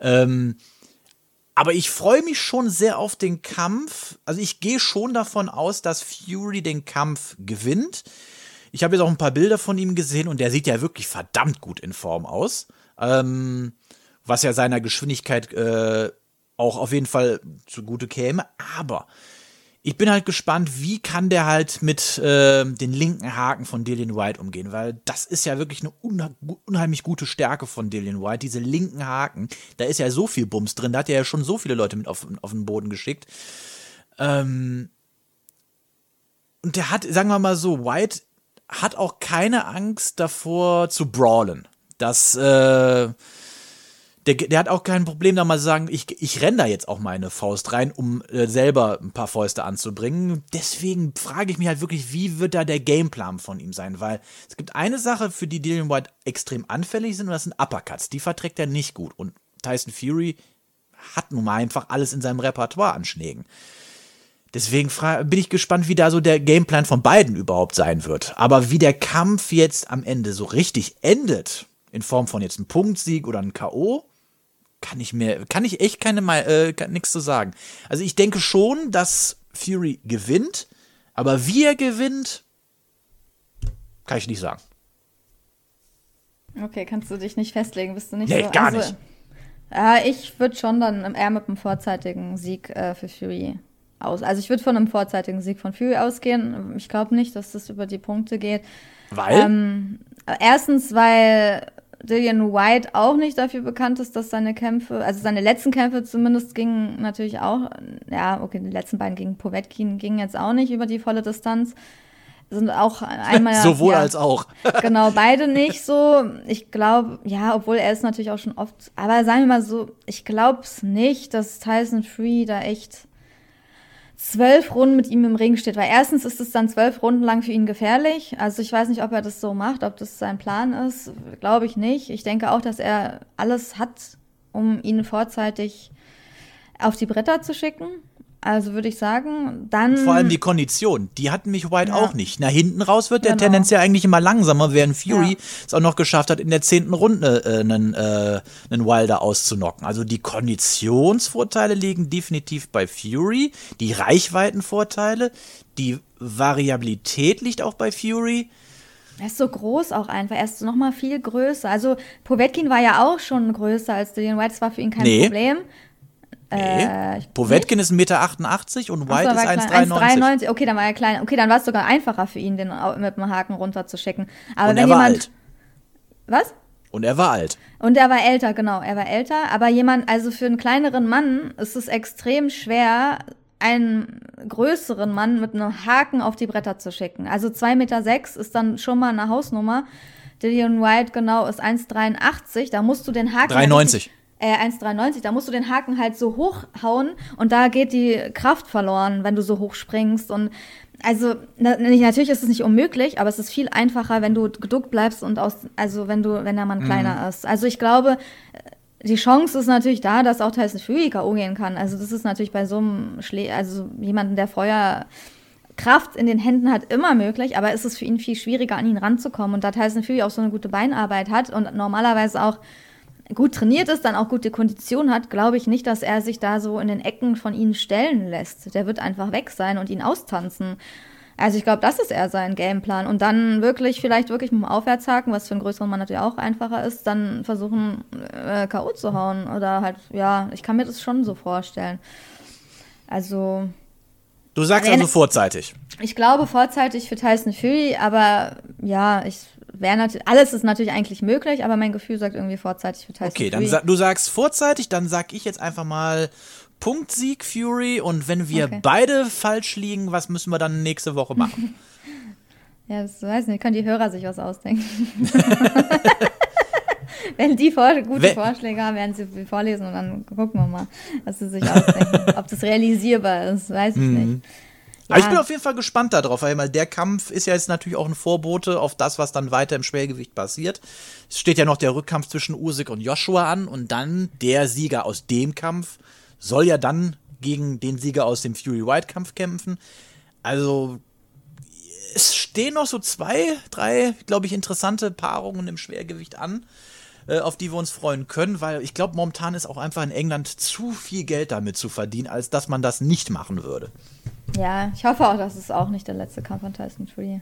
Ähm, aber ich freue mich schon sehr auf den Kampf. Also ich gehe schon davon aus, dass Fury den Kampf gewinnt. Ich habe jetzt auch ein paar Bilder von ihm gesehen und der sieht ja wirklich verdammt gut in Form aus. Ähm, was ja seiner Geschwindigkeit äh, auch auf jeden Fall zugute käme. Aber ich bin halt gespannt, wie kann der halt mit äh, den linken Haken von Dillian White umgehen, weil das ist ja wirklich eine unheimlich gute Stärke von Dillian White, diese linken Haken. Da ist ja so viel Bums drin, da hat er ja schon so viele Leute mit auf, auf den Boden geschickt. Ähm, und der hat, sagen wir mal so, White hat auch keine Angst davor zu brawlen. Das, äh, der, der hat auch kein Problem, da mal zu sagen, ich, ich renne da jetzt auch meine Faust rein, um äh, selber ein paar Fäuste anzubringen. Deswegen frage ich mich halt wirklich, wie wird da der Gameplan von ihm sein? Weil es gibt eine Sache, für die Dillian White extrem anfällig sind, und das sind Uppercuts. Die verträgt er nicht gut. Und Tyson Fury hat nun mal einfach alles in seinem Repertoire an Schlägen. Deswegen bin ich gespannt, wie da so der Gameplan von beiden überhaupt sein wird. Aber wie der Kampf jetzt am Ende so richtig endet, in Form von jetzt einem Punktsieg oder einem K.O., kann ich mir, kann ich echt keine, Mei- äh, nichts zu sagen. Also ich denke schon, dass Fury gewinnt, aber wie er gewinnt, kann ich nicht sagen. Okay, kannst du dich nicht festlegen, bist du nicht Nee, so. gar also, nicht. Ja, ich würde schon dann eher mit einem vorzeitigen Sieg äh, für Fury aus. Also ich würde von einem vorzeitigen Sieg von Fury ausgehen. Ich glaube nicht, dass das über die Punkte geht. Weil? Ähm, erstens, weil Dillian White auch nicht dafür bekannt ist, dass seine Kämpfe, also seine letzten Kämpfe zumindest gingen natürlich auch, ja, okay, die letzten beiden gegen Povetkin gingen jetzt auch nicht über die volle Distanz. Sind auch einmal. Sowohl ja, als auch. Genau, beide nicht so. Ich glaube, ja, obwohl er ist natürlich auch schon oft, aber sagen wir mal so, ich glaube es nicht, dass Tyson Free da echt zwölf Runden mit ihm im Ring steht, weil erstens ist es dann zwölf Runden lang für ihn gefährlich. Also ich weiß nicht, ob er das so macht, ob das sein Plan ist. Glaube ich nicht. Ich denke auch, dass er alles hat, um ihn vorzeitig auf die Bretter zu schicken. Also würde ich sagen, dann. Vor allem die Kondition, die hatten mich White Ja. auch nicht. Nach hinten raus wird der Genau. tendenziell eigentlich immer langsamer, während Fury Ja. es auch noch geschafft hat, in der zehnten Runde äh, einen, äh, einen Wilder auszunocken. Also die Konditionsvorteile liegen definitiv bei Fury, die Reichweitenvorteile, die Variabilität liegt auch bei Fury. Er ist so groß auch einfach. Er ist noch mal viel größer. Also Povetkin war ja auch schon größer als Dillian White. Das war für ihn kein Nee. Problem. Äh, ich- Povetkin ist 1,88 Meter und White so, ist er war klein. 1,93. 1,93. Okay, dann war er klein. Okay, dann war es sogar einfacher für ihn, den mit dem Haken runterzuschicken. Aber Und wenn er war jemand. alt. Was? Und er war alt. Und er war älter, genau, er war älter. Aber jemand, also für einen kleineren Mann ist es extrem schwer, einen größeren Mann mit einem Haken auf die Bretter zu schicken. Also 2,6 Meter sechs ist dann schon mal eine Hausnummer. Dillian White genau ist 1,83. Da musst du den Haken. 93. Äh, 1,93. Da musst du den Haken halt so hochhauen und da geht die Kraft verloren, wenn du so hoch springst. Und also na, natürlich ist es nicht unmöglich, aber es ist viel einfacher, wenn du geduckt bleibst und aus, also wenn du, wenn der Mann kleiner ist. Also ich glaube, die Chance ist natürlich da, dass auch Tyson Fury K.O. gehen kann. Also das ist natürlich bei so einem Schlä also jemanden, der Feuer Kraft in den Händen hat, immer möglich, aber es ist für ihn viel schwieriger, an ihn ranzukommen. Und da Tyson Fury auch so eine gute Beinarbeit hat und normalerweise auch gut trainiert ist, dann auch gute Kondition hat, glaube ich nicht, dass er sich da so in den Ecken von ihnen stellen lässt. Der wird einfach weg sein und ihn austanzen. Also ich glaube, das ist eher sein Gameplan. Und dann wirklich, vielleicht wirklich mit dem Aufwärtshaken, was für einen größeren Mann natürlich auch einfacher ist, dann versuchen, äh, K.O. zu hauen. Oder halt, ja, ich kann mir das schon so vorstellen. Also, Du sagst also vorzeitig. ich glaube vorzeitig für Tyson Fury, aber ja, ich wäre natürlich, alles ist natürlich eigentlich möglich, aber mein Gefühl sagt irgendwie vorzeitig für Tyson Okay, dann Fury. sa du sagst vorzeitig, dann sag ich jetzt einfach mal Punktsieg Fury und wenn wir Okay. beide falsch liegen, was müssen wir dann nächste Woche machen? Ja, das weiß nicht, können die Hörer sich was ausdenken. Wenn die vor gute Wenn- Vorschläge haben, werden sie sie vorlesen und dann gucken wir mal, was sie sich ausdenken. Ob das realisierbar ist, weiß ich nicht. Aber ich Ja. bin auf jeden Fall gespannt darauf, weil der Kampf ist ja jetzt natürlich auch ein Vorbote auf das, was dann weiter im Schwergewicht passiert. Es steht ja noch der Rückkampf zwischen Usyk und Joshua an und dann der Sieger aus dem Kampf soll ja dann gegen den Sieger aus dem Fury White Kampf kämpfen. Also es stehen noch so zwei, drei, glaube ich, interessante Paarungen im Schwergewicht an, äh, auf die wir uns freuen können, weil ich glaube, momentan ist auch einfach in England zu viel Geld damit zu verdienen, als dass man das nicht machen würde. Ja, ich hoffe auch, dass es auch nicht der letzte Kampf von Tyson Fury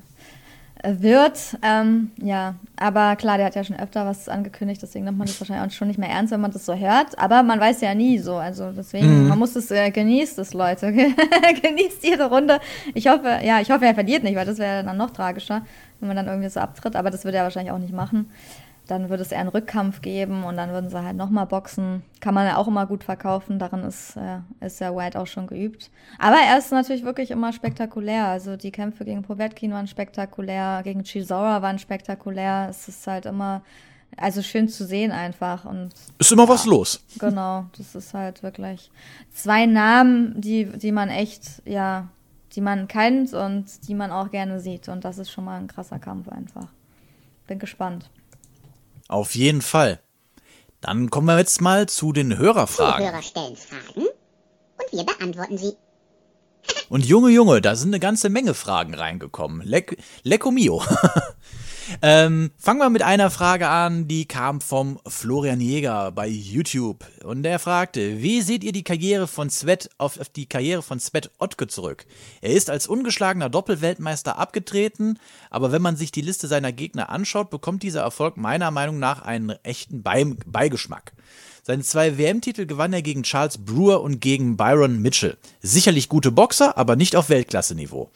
äh, wird. Ähm, ja, aber klar, der hat ja schon öfter was angekündigt, deswegen nimmt man das wahrscheinlich auch schon nicht mehr ernst, wenn man das so hört. Aber man weiß ja nie so. Also deswegen, man muss es äh, genießt es, Leute. genießt jede Runde. Ich hoffe, ja, ich hoffe, er verliert nicht, weil das wäre dann noch tragischer, wenn man dann irgendwie so abtritt. Aber das würde er wahrscheinlich auch nicht machen. Dann würde es eher einen Rückkampf geben und dann würden sie halt nochmal boxen. Kann man ja auch immer gut verkaufen. Darin ist, äh, ist ja White auch schon geübt. Aber er ist natürlich wirklich immer spektakulär. Also die Kämpfe gegen Povetkin waren spektakulär, gegen Chisora waren spektakulär. Es ist halt immer, also schön zu sehen einfach. Und Ist immer was los. genau, das ist halt wirklich zwei Namen, die, die man echt, ja, die man kennt und die man auch gerne sieht. Und das ist schon mal ein krasser Kampf einfach. Bin gespannt. Auf jeden Fall. Dann kommen wir jetzt mal zu den Hörerfragen. Zuhörer stellen Fragen und wir beantworten sie. Und Junge, Junge, da sind eine ganze Menge Fragen reingekommen. Leck, Lecco mio. ähm, fangen wir mit einer Frage an, die kam vom Florian Jäger bei YouTube. Und der fragte, wie seht ihr die Karriere von Svet auf, auf die Karriere von Svet Ottke zurück? Er ist als ungeschlagener Doppelweltmeister abgetreten, aber wenn man sich die Liste seiner Gegner anschaut, bekommt dieser Erfolg meiner Meinung nach einen echten Beigeschmack. Seine zwei WM-Titel gewann er gegen Charles Brewer und gegen Byron Mitchell. Sicherlich gute Boxer, aber nicht auf Weltklasse-Niveau.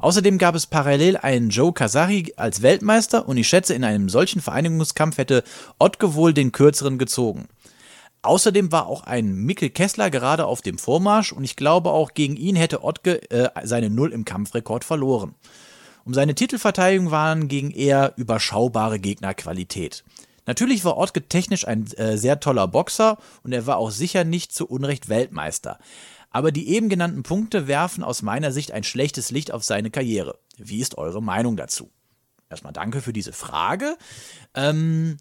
Außerdem gab es parallel einen Joe Kazari als Weltmeister und ich schätze, in einem solchen Vereinigungskampf hätte Ottke wohl den kürzeren gezogen. Außerdem war auch ein Mikkel Kessler gerade auf dem Vormarsch und ich glaube auch gegen ihn hätte Ottke äh, seine Null im Kampfrekord verloren. Um seine Titelverteidigung waren gegen eher überschaubare Gegner Qualität. Natürlich war Ottke technisch ein äh, sehr toller Boxer und er war auch sicher nicht zu Unrecht Weltmeister. Aber die eben genannten Punkte werfen aus meiner Sicht ein schlechtes Licht auf seine Karriere. Wie ist eure Meinung dazu? Erstmal danke für diese Frage. Ähm,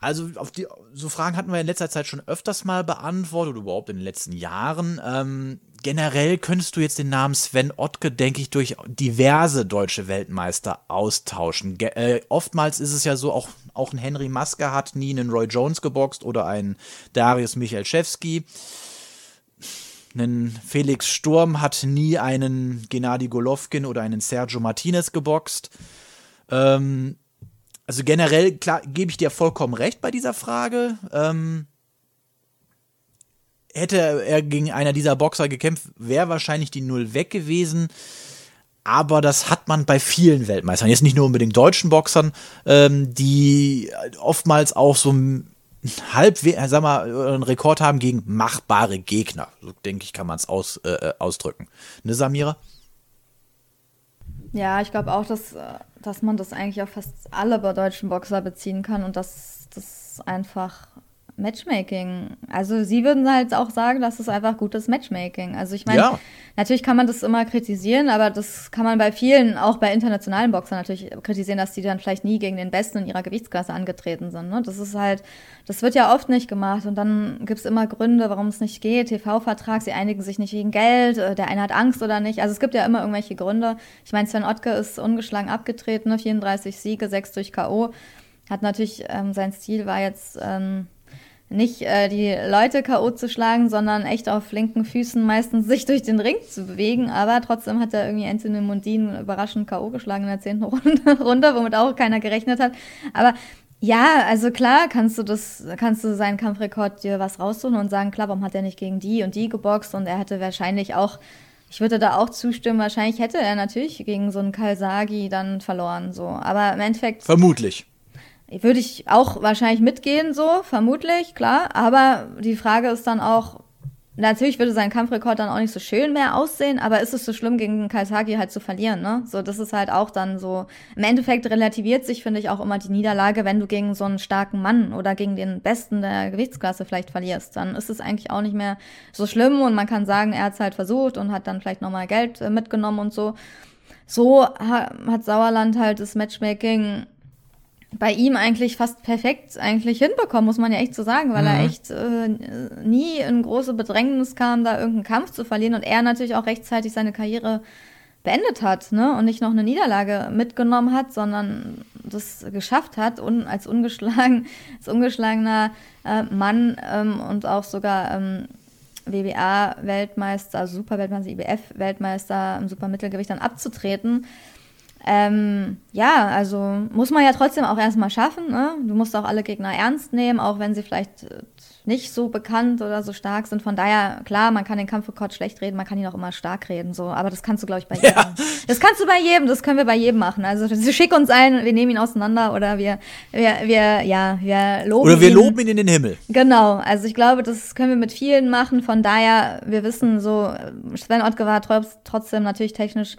also die so Fragen hatten wir in letzter Zeit schon öfters mal beantwortet oder überhaupt in den letzten Jahren. Ähm, generell könntest du jetzt den Namen Sven Ottke, denke ich, durch diverse deutsche Weltmeister austauschen. Ge äh, oftmals ist es ja so, auch, auch ein Henry Maske hat nie einen Roy Jones geboxt oder ein Darius Michalczewski. Ein Felix Sturm hat nie einen Gennady Golovkin oder einen Sergio Martinez geboxt. Ähm, also generell, klar, gebe ich dir vollkommen recht bei dieser Frage. Ähm, hätte er gegen einer dieser Boxer gekämpft, wäre wahrscheinlich die Null weg gewesen. Aber das hat man bei vielen Weltmeistern, jetzt nicht nur unbedingt deutschen Boxern, ähm, die oftmals auch so ein halb, sag mal, einen Rekord haben gegen machbare Gegner. So denke ich, kann man es aus, äh, äh, ausdrücken. Ne, Samira? Ja, ich glaube auch, dass, äh, dass man das eigentlich auf fast alle deutschen Boxer beziehen kann und dass das einfach Matchmaking. Also sie würden halt auch sagen, das ist einfach gutes Matchmaking. Also ich meine, ja. natürlich kann man das immer kritisieren, aber das kann man bei vielen, auch bei internationalen Boxern natürlich kritisieren, dass die dann vielleicht nie gegen den Besten in ihrer Gewichtsklasse angetreten sind. Ne? Das ist halt, das wird ja oft nicht gemacht und dann gibt es immer Gründe, warum es nicht geht. TV-Vertrag, sie einigen sich nicht wegen Geld, äh, der eine hat Angst oder nicht. Also es gibt ja immer irgendwelche Gründe. Ich meine, Sven Ottke ist ungeschlagen abgetreten, 34 ne? Siege, 6 durch K.O. Hat natürlich, ähm, sein Stil war jetzt ähm, nicht äh, die Leute K.O. zu schlagen, sondern echt auf flinken Füßen meistens sich durch den Ring zu bewegen. Aber trotzdem hat er irgendwie Anthony Mundin überraschend K.O. geschlagen in der zehnten Runde, womit auch keiner gerechnet hat. Aber ja, also klar kannst du das, kannst du seinen Kampfrekord dir was raussuchen und sagen, klar, warum hat er nicht gegen die und die geboxt und er hätte wahrscheinlich auch, ich würde da auch zustimmen, wahrscheinlich hätte er natürlich gegen so einen Kalsagi dann verloren, so. Aber im Endeffekt. Vermutlich. Würde ich auch wahrscheinlich mitgehen, so, vermutlich, klar. Aber die Frage ist dann auch, natürlich würde sein Kampfrekord dann auch nicht so schön mehr aussehen, aber ist es so schlimm, gegen Kaisaki halt zu verlieren, ne? So, das ist halt auch dann so, im Endeffekt relativiert sich, finde ich, auch immer die Niederlage, wenn du gegen so einen starken Mann oder gegen den Besten der Gewichtsklasse vielleicht verlierst. Dann ist es eigentlich auch nicht mehr so schlimm und man kann sagen, er hat es halt versucht und hat dann vielleicht nochmal Geld äh, mitgenommen und so. So hat Sauerland halt das Matchmaking bei ihm eigentlich fast perfekt eigentlich hinbekommen, muss man ja echt so sagen, weil mhm. er echt äh, nie in große Bedrängnis kam, da irgendeinen Kampf zu verlieren und er natürlich auch rechtzeitig seine Karriere beendet hat, ne? Und nicht noch eine Niederlage mitgenommen hat, sondern das geschafft hat und als ungeschlagen, als ungeschlagener äh, Mann ähm, und auch sogar ähm, WBA-Weltmeister, also Superweltmeister, IBF-Weltmeister im Supermittelgewicht dann abzutreten. Ähm, ja, also muss man ja trotzdem auch erstmal schaffen. Ne? Du musst auch alle Gegner ernst nehmen, auch wenn sie vielleicht äh, nicht so bekannt oder so stark sind. Von daher, klar, man kann den Kampfrekord schlecht reden, man kann ihn auch immer stark reden, so. Aber das kannst du, glaube ich, bei jedem. Ja. Das kannst du bei jedem, das können wir bei jedem machen. Also, schick uns ein, wir nehmen ihn auseinander oder wir, wir, wir, ja, wir loben ihn. Oder wir ihn. loben ihn in den Himmel. Genau. Also, ich glaube, das können wir mit vielen machen. Von daher, wir wissen so, Sven Ottke war trotzdem natürlich technisch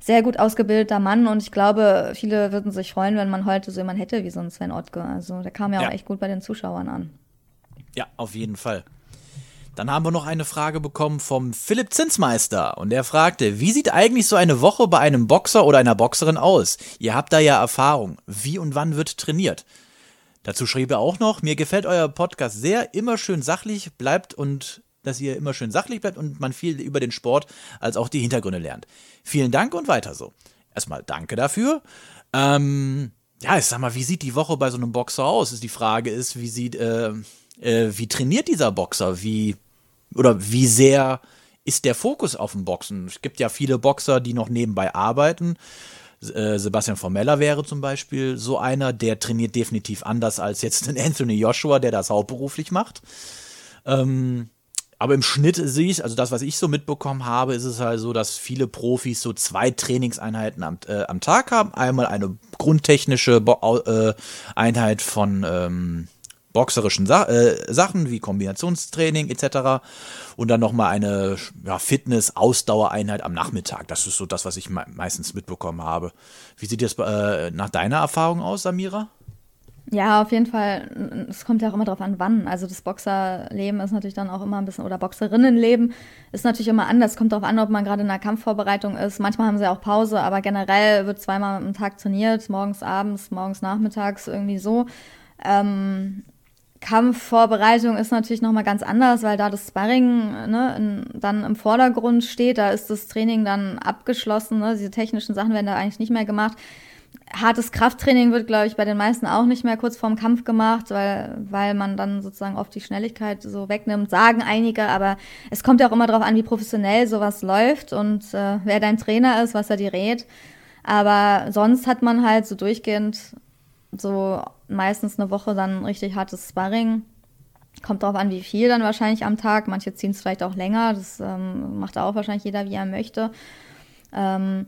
sehr gut ausgebildeter Mann und ich glaube, viele würden sich freuen, wenn man heute so jemanden hätte wie so ein Sven Ottke. Also der kam ja, ja. auch echt gut bei den Zuschauern an. Ja, auf jeden Fall. Dann haben wir noch eine Frage bekommen vom Philipp Zinsmeister und der fragte, wie sieht eigentlich so eine Woche bei einem Boxer oder einer Boxerin aus? Ihr habt da ja Erfahrung. Wie und wann wird trainiert? Dazu schrieb er auch noch, mir gefällt euer Podcast sehr, immer schön sachlich, bleibt und dass ihr immer schön sachlich bleibt und man viel über den Sport als auch die Hintergründe lernt. Vielen Dank und weiter so. Erstmal danke dafür. Ähm, ja, ich sag mal, wie sieht die Woche bei so einem Boxer aus? Die Frage ist, wie sieht, äh, äh, wie trainiert dieser Boxer? Wie oder wie sehr ist der Fokus auf dem Boxen? Es gibt ja viele Boxer, die noch nebenbei arbeiten. Äh, Sebastian Formella wäre zum Beispiel so einer, der trainiert definitiv anders als jetzt ein Anthony Joshua, der das hauptberuflich macht. Ähm, aber im Schnitt sehe ich, also das, was ich so mitbekommen habe, ist es halt so, dass viele Profis so zwei Trainingseinheiten am, äh, am Tag haben. Einmal eine grundtechnische Bo äh, Einheit von ähm, boxerischen Sa äh, Sachen wie Kombinationstraining etc. Und dann nochmal eine ja, Fitness-Ausdauereinheit am Nachmittag. Das ist so das, was ich me meistens mitbekommen habe. Wie sieht das äh, nach deiner Erfahrung aus, Samira? Ja, auf jeden Fall. Es kommt ja auch immer darauf an, wann. Also das Boxerleben ist natürlich dann auch immer ein bisschen, oder Boxerinnenleben ist natürlich immer anders. Kommt darauf an, ob man gerade in einer Kampfvorbereitung ist. Manchmal haben sie auch Pause, aber generell wird zweimal am Tag trainiert, morgens, abends, morgens, nachmittags, irgendwie so. Ähm, Kampfvorbereitung ist natürlich nochmal ganz anders, weil da das Sparring ne, in, dann im Vordergrund steht. Da ist das Training dann abgeschlossen. Ne? Diese technischen Sachen werden da eigentlich nicht mehr gemacht hartes Krafttraining wird, glaube ich, bei den meisten auch nicht mehr kurz vorm Kampf gemacht, weil, weil man dann sozusagen oft die Schnelligkeit so wegnimmt, sagen einige, aber es kommt ja auch immer darauf an, wie professionell sowas läuft und äh, wer dein Trainer ist, was er dir rät. Aber sonst hat man halt so durchgehend so meistens eine Woche dann richtig hartes Sparring. Kommt drauf an, wie viel dann wahrscheinlich am Tag. Manche ziehen es vielleicht auch länger. Das ähm, macht auch wahrscheinlich jeder, wie er möchte. Ähm,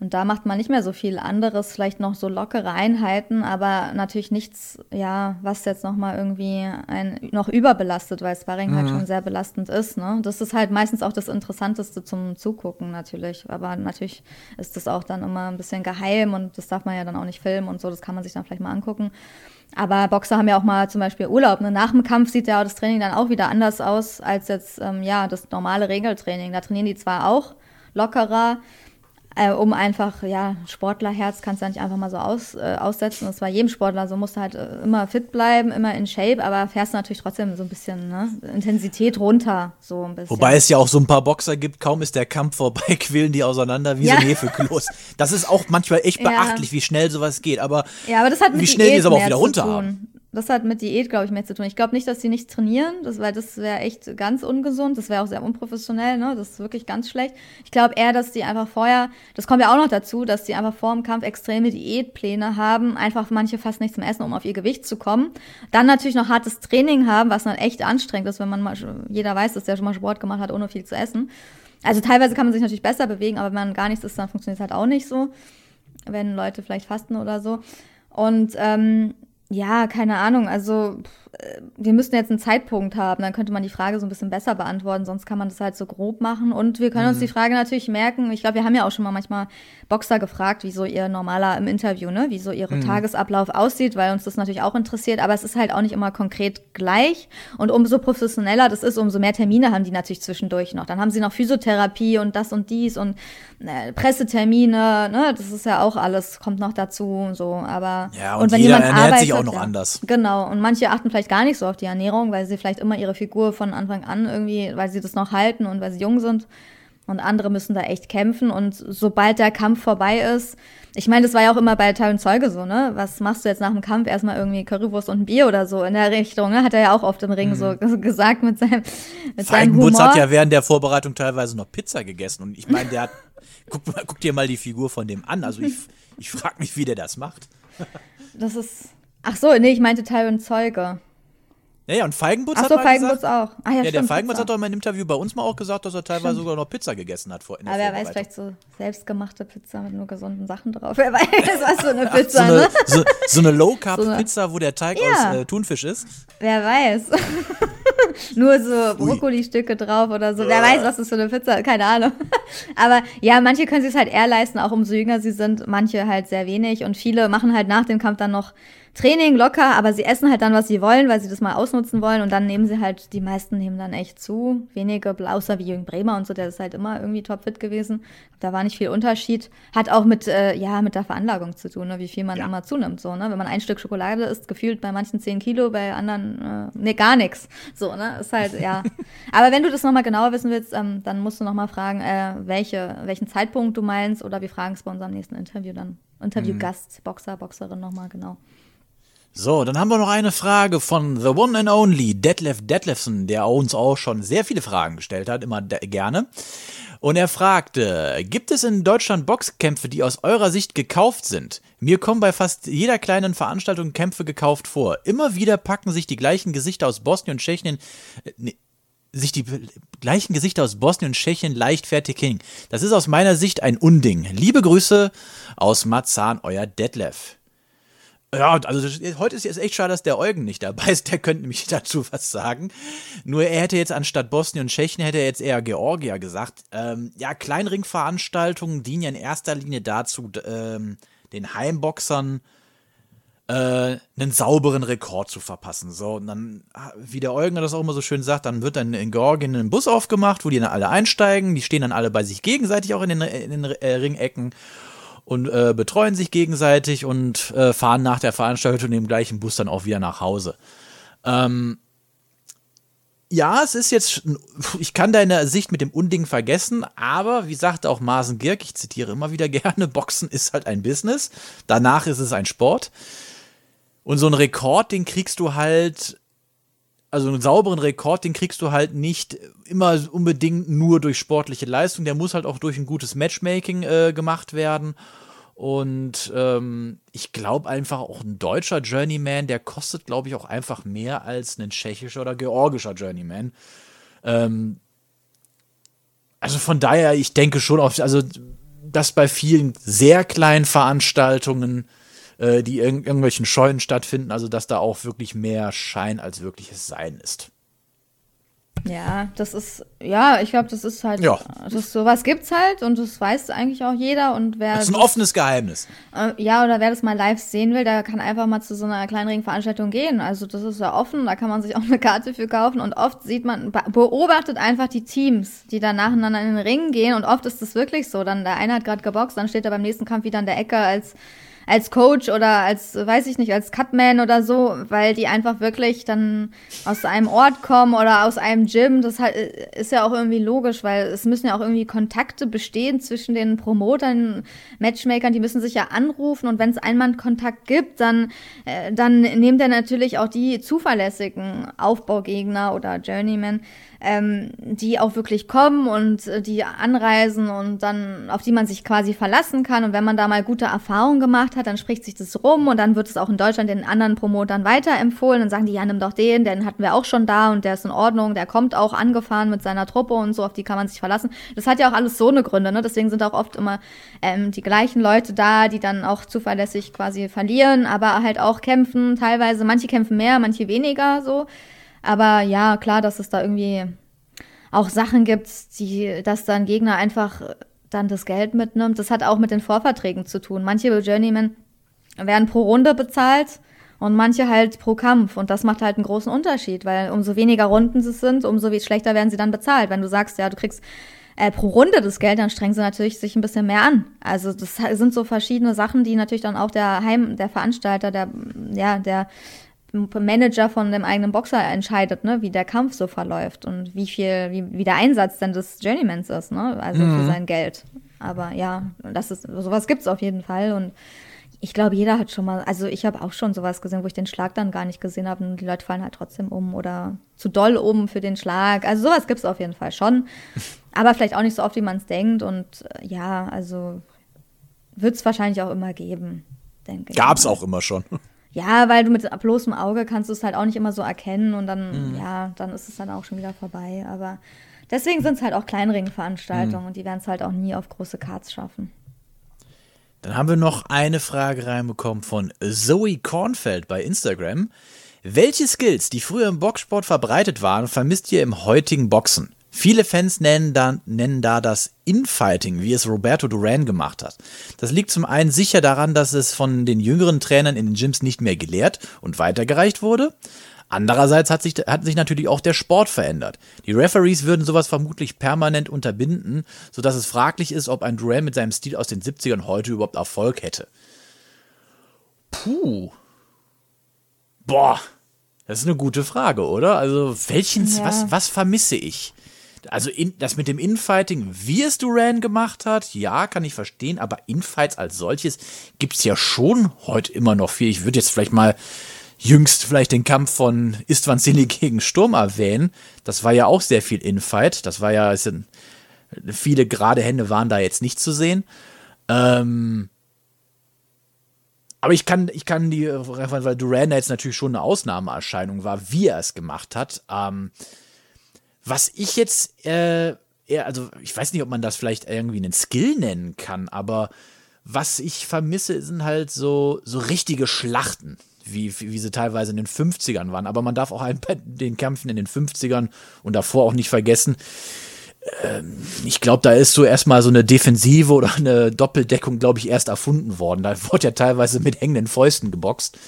und da macht man nicht mehr so viel anderes, vielleicht noch so lockere Einheiten, aber natürlich nichts, ja, was jetzt nochmal irgendwie ein, noch überbelastet, weil Sparring halt mhm. halt schon sehr belastend ist. Ne? Das ist halt meistens auch das Interessanteste zum Zugucken natürlich. Aber natürlich ist das auch dann immer ein bisschen geheim und das darf man ja dann auch nicht filmen und so, das kann man sich dann vielleicht mal angucken. Aber Boxer haben ja auch mal zum Beispiel Urlaub. Ne? Nach dem Kampf sieht ja das Training dann auch wieder anders aus als jetzt ähm, ja das normale Regeltraining. Da trainieren die zwar auch lockerer, äh, um einfach, ja, Sportlerherz kannst du ja nicht einfach mal so aus, äh, aussetzen. Das war jedem Sportler so, musst du halt äh, immer fit bleiben, immer in Shape, aber fährst natürlich trotzdem so ein bisschen ne? Intensität runter, so ein bisschen. Wobei es ja auch so ein paar Boxer gibt, kaum ist der Kampf vorbei, quälen die auseinander wie ja. so Hefeklos. Das ist auch manchmal echt beachtlich, ja. wie schnell sowas geht, aber, ja, aber das hat wie schnell die es aber auch wieder runter haben das hat mit Diät, glaube ich, mehr zu tun. Ich glaube nicht, dass sie nicht trainieren, das, weil das wäre echt ganz ungesund. Das wäre auch sehr unprofessionell, ne? Das ist wirklich ganz schlecht. Ich glaube eher, dass die einfach vorher, das kommt ja auch noch dazu, dass die einfach vor dem Kampf extreme Diätpläne haben, einfach manche fast nicht zum Essen, um auf ihr Gewicht zu kommen. Dann natürlich noch hartes Training haben, was dann echt anstrengend ist, wenn man mal, jeder weiß, dass der schon mal Sport gemacht hat, ohne viel zu essen. Also teilweise kann man sich natürlich besser bewegen, aber wenn man gar nichts ist, dann funktioniert es halt auch nicht so. Wenn Leute vielleicht fasten oder so. Und ähm, ja, keine Ahnung. Also wir müssten jetzt einen Zeitpunkt haben, dann könnte man die Frage so ein bisschen besser beantworten, sonst kann man das halt so grob machen. Und wir können mhm. uns die Frage natürlich merken, ich glaube, wir haben ja auch schon mal manchmal Boxer gefragt, wie so ihr normaler im Interview, ne, wie so ihre mhm. Tagesablauf aussieht, weil uns das natürlich auch interessiert, aber es ist halt auch nicht immer konkret gleich. Und umso professioneller das ist, umso mehr Termine haben die natürlich zwischendurch noch. Dann haben sie noch Physiotherapie und das und dies und äh, Pressetermine, ne, das ist ja auch alles, kommt noch dazu so. Aber ja, und, und wenn jemand ernährt arbeitet, sich auch noch ja, anders. Genau. Und manche achten vielleicht gar nicht so auf die Ernährung, weil sie vielleicht immer ihre Figur von Anfang an irgendwie, weil sie das noch halten und weil sie jung sind. Und andere müssen da echt kämpfen. Und sobald der Kampf vorbei ist, ich meine, das war ja auch immer bei Teil und Zeuge so, ne? Was machst du jetzt nach dem Kampf? Erstmal irgendwie Currywurst und ein Bier oder so in der Richtung, ne? Hat er ja auch oft im Ring mhm. so gesagt mit seinem, mit seinem Humor. hat ja während der Vorbereitung teilweise noch Pizza gegessen. Und ich meine, der hat, guck, guck dir mal die Figur von dem an. Also ich, ich frage mich, wie der das macht. Das ist, ach so, nee, ich meinte Teil und Zeuge. Ja, ja, und Feigenbutz Ach hat so, mal Feigenbutz gesagt, auch. Ah, ja, ja stimmt, der Feigenbutz hat doch in meinem Interview bei uns mal auch gesagt, dass er teilweise stimmt. sogar noch Pizza gegessen hat vor Aber wer weiß, vielleicht so selbstgemachte Pizza mit nur gesunden Sachen drauf. Wer weiß, was so eine Pizza, so eine, ne? So, so eine Low-Carb-Pizza, so wo der Teig ja. aus äh, Thunfisch ist. Wer weiß. nur so Brokkoli-Stücke drauf oder so. Wer weiß, was das für eine Pizza Keine Ahnung. Aber ja, manche können sich es halt eher leisten, auch umso jünger sie sind. Manche halt sehr wenig. Und viele machen halt nach dem Kampf dann noch Training locker, aber sie essen halt dann, was sie wollen, weil sie das mal ausnutzen wollen und dann nehmen sie halt, die meisten nehmen dann echt zu. Wenige, außer wie Jürgen Bremer und so, der ist halt immer irgendwie topfit gewesen. Da war nicht viel Unterschied. Hat auch mit, äh, ja, mit der Veranlagung zu tun, ne, wie viel man ja. immer zunimmt, so, ne. Wenn man ein Stück Schokolade isst, gefühlt bei manchen 10 Kilo, bei anderen, äh, ne, gar nichts. So, ne, ist halt, ja. aber wenn du das nochmal genauer wissen willst, ähm, dann musst du nochmal fragen, äh, welche, welchen Zeitpunkt du meinst oder wir fragen es bei unserem nächsten Interview dann. Interviewgast, mhm. Boxer, Boxerin nochmal, genau. So, dann haben wir noch eine Frage von The One and Only Detlef Detlefsen, der uns auch schon sehr viele Fragen gestellt hat, immer gerne. Und er fragte, gibt es in Deutschland Boxkämpfe, die aus eurer Sicht gekauft sind? Mir kommen bei fast jeder kleinen Veranstaltung Kämpfe gekauft vor. Immer wieder packen sich die gleichen Gesichter aus Bosnien und Tschechien, äh, nee, sich die gleichen Gesichter aus Bosnien und Tschechien leichtfertig hin. Das ist aus meiner Sicht ein Unding. Liebe Grüße aus Marzahn, euer Detlef. Ja, also heute ist es echt schade, dass der Eugen nicht dabei ist. Der könnte nämlich dazu was sagen. Nur er hätte jetzt anstatt Bosnien und Tschechien hätte er jetzt eher Georgia gesagt. Ähm, ja, Kleinringveranstaltungen dienen ja in erster Linie dazu, ähm, den Heimboxern äh, einen sauberen Rekord zu verpassen. So, und dann, wie der Eugen das auch immer so schön sagt, dann wird dann in Georgien ein Bus aufgemacht, wo die dann alle einsteigen. Die stehen dann alle bei sich gegenseitig auch in den, in den äh, Ringecken und äh, betreuen sich gegenseitig und äh, fahren nach der Veranstaltung im gleichen Bus dann auch wieder nach Hause. Ähm, ja, es ist jetzt, ich kann deine Sicht mit dem Unding vergessen, aber wie sagt auch Marsen Girk, ich zitiere immer wieder gerne, Boxen ist halt ein Business, danach ist es ein Sport. Und so einen Rekord, den kriegst du halt, also einen sauberen Rekord, den kriegst du halt nicht immer unbedingt nur durch sportliche Leistung, der muss halt auch durch ein gutes Matchmaking äh, gemacht werden. Und ähm, ich glaube einfach auch ein deutscher Journeyman, der kostet, glaube ich, auch einfach mehr als ein tschechischer oder georgischer Journeyman. Ähm, also von daher, ich denke schon auf, also dass bei vielen sehr kleinen Veranstaltungen, äh, die in irgendwelchen Scheunen stattfinden, also dass da auch wirklich mehr Schein als wirkliches Sein ist. Ja, das ist, ja, ich glaube, das ist halt, Ja. das sowas gibt's halt und das weiß eigentlich auch jeder und wer Das ist ein offenes Geheimnis. Äh, ja, oder wer das mal live sehen will, der kann einfach mal zu so einer kleineren Veranstaltung gehen. Also das ist ja offen, da kann man sich auch eine Karte für kaufen und oft sieht man, be- beobachtet einfach die Teams, die dann nacheinander in den Ring gehen und oft ist das wirklich so. Dann der eine hat gerade geboxt, dann steht er beim nächsten Kampf wieder in der Ecke als als Coach oder als, weiß ich nicht, als Cutman oder so, weil die einfach wirklich dann aus einem Ort kommen oder aus einem Gym. Das ist ja auch irgendwie logisch, weil es müssen ja auch irgendwie Kontakte bestehen zwischen den Promotern, Matchmakern, die müssen sich ja anrufen und wenn es Einmannkontakt gibt, dann, äh, dann nimmt er natürlich auch die zuverlässigen Aufbaugegner oder Journeymen, ähm, die auch wirklich kommen und äh, die anreisen und dann, auf die man sich quasi verlassen kann. Und wenn man da mal gute Erfahrungen gemacht hat, dann spricht sich das rum und dann wird es auch in Deutschland den anderen Promotern weiterempfohlen. Dann sagen die, ja, nimm doch den, den hatten wir auch schon da und der ist in Ordnung, der kommt auch angefahren mit seiner Truppe und so, auf die kann man sich verlassen. Das hat ja auch alles so eine Gründe, ne? Deswegen sind auch oft immer ähm, die gleichen Leute da, die dann auch zuverlässig quasi verlieren, aber halt auch kämpfen. Teilweise, manche kämpfen mehr, manche weniger so. Aber ja, klar, dass es da irgendwie auch Sachen gibt, die, dass dann Gegner einfach dann das Geld mitnimmt. Das hat auch mit den Vorverträgen zu tun. Manche Journeymen werden pro Runde bezahlt und manche halt pro Kampf. Und das macht halt einen großen Unterschied, weil umso weniger Runden es sind, umso schlechter werden sie dann bezahlt. Wenn du sagst, ja, du kriegst äh, pro Runde das Geld, dann strengen sie natürlich sich ein bisschen mehr an. Also das sind so verschiedene Sachen, die natürlich dann auch der Heim, der Veranstalter, der, ja, der Manager von dem eigenen Boxer entscheidet, ne, wie der Kampf so verläuft und wie viel, wie, wie der Einsatz denn des Journeymans ist, ne, also für sein Geld. Aber ja, das ist, sowas gibt's auf jeden Fall und ich glaube, jeder hat schon mal, also ich habe auch schon sowas gesehen, wo ich den Schlag dann gar nicht gesehen habe und die Leute fallen halt trotzdem um oder zu doll um für den Schlag. Also sowas gibt's auf jeden Fall schon. Aber vielleicht auch nicht so oft, wie man es denkt. Und äh, ja, also wird's wahrscheinlich auch immer geben, denke ich. Gab's auch immer schon. Ja, weil du mit bloßem Auge kannst du es halt auch nicht immer so erkennen und dann, ja, dann ist es dann auch schon wieder vorbei. Aber deswegen sind es halt auch Kleinringveranstaltungen und die werden es halt auch nie auf große Cards schaffen. Dann haben wir noch eine Frage reinbekommen von Zoe Kornfeld bei Instagram. Welche Skills, die früher im Boxsport verbreitet waren, vermisst ihr im heutigen Boxen? Viele Fans nennen da, nennen da das Infighting, wie es Roberto Duran gemacht hat. Das liegt zum einen sicher daran, dass es von den jüngeren Trainern in den Gyms nicht mehr gelehrt und weitergereicht wurde. Andererseits hat sich, hat sich natürlich auch der Sport verändert. Die Referees würden sowas vermutlich permanent unterbinden, sodass es fraglich ist, ob ein Duran mit seinem Stil aus den 70ern heute überhaupt Erfolg hätte. Puh. Boah. Das ist eine gute Frage, oder? Also, welchen, Ja. was, was vermisse ich? Also, in, das mit dem Infighting, wie es Duran gemacht hat, ja, kann ich verstehen, aber Infights als solches gibt es ja schon heute immer noch viel. Ich würde jetzt vielleicht mal jüngst vielleicht den Kampf von Istvan Sili gegen Sturm erwähnen. Das war ja auch sehr viel Infight. Das war ja, es sind, viele gerade Hände waren da jetzt nicht zu sehen. Ähm, aber ich kann, ich kann die, weil Duran jetzt natürlich schon eine Ausnahmeerscheinung war, wie er es gemacht hat. Ähm, was ich jetzt, äh, eher, also ich weiß nicht, ob man das vielleicht irgendwie einen Skill nennen kann, aber was ich vermisse, sind halt so, so richtige Schlachten, wie, wie, sie teilweise in den 50ern waren. Aber man darf auch den Kämpfen in den 50ern und davor auch nicht vergessen, ich glaube, da ist so erstmal so eine Defensive oder eine Doppeldeckung, glaube ich, erst erfunden worden. Da wurde ja teilweise mit hängenden Fäusten geboxt.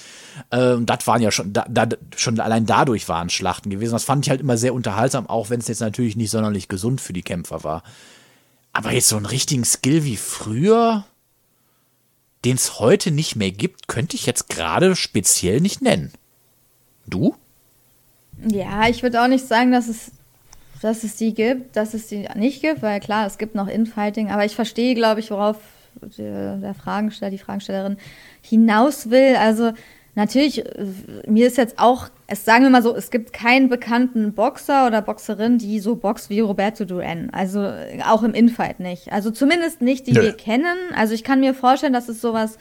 Ähm, das waren ja schon, da, da, schon allein dadurch waren Schlachten gewesen. Das fand ich halt immer sehr unterhaltsam, auch wenn es jetzt natürlich nicht sonderlich gesund für die Kämpfer war. Aber jetzt so einen richtigen Skill wie früher, den es heute nicht mehr gibt, könnte ich jetzt gerade speziell nicht nennen. Du? Ja, ich würde auch nicht sagen, dass es, dass es die gibt, dass es die nicht gibt, weil klar, es gibt noch Infighting, aber ich verstehe, glaube ich, worauf der, der Fragensteller, die Fragestellerin hinaus will. Also natürlich, äh, mir ist jetzt auch, es sagen wir mal so, es gibt keinen bekannten Boxer oder Boxerin, die so boxt wie Roberto Duran. Also äh, auch im Infight nicht. Also zumindest nicht, die Nö. wir kennen. Also ich kann mir vorstellen, dass es sowas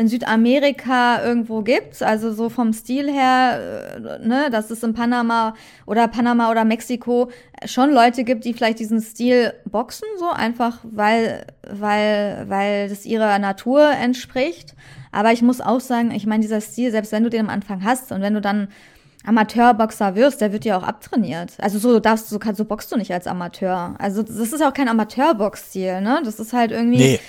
in Südamerika irgendwo gibt, also so vom Stil her, äh, ne, dass es in Panama oder Panama oder Mexiko schon Leute gibt, die vielleicht diesen Stil boxen, so einfach, weil, weil, weil das ihrer Natur entspricht. Aber ich muss auch sagen, ich meine, dieser Stil, selbst wenn du den am Anfang hast und wenn du dann Amateurboxer wirst, der wird dir auch abtrainiert. Also so darfst du, so, so boxst du nicht als Amateur. Also das ist auch kein Amateurbox-Stil, ne? Das ist halt irgendwie. Nee.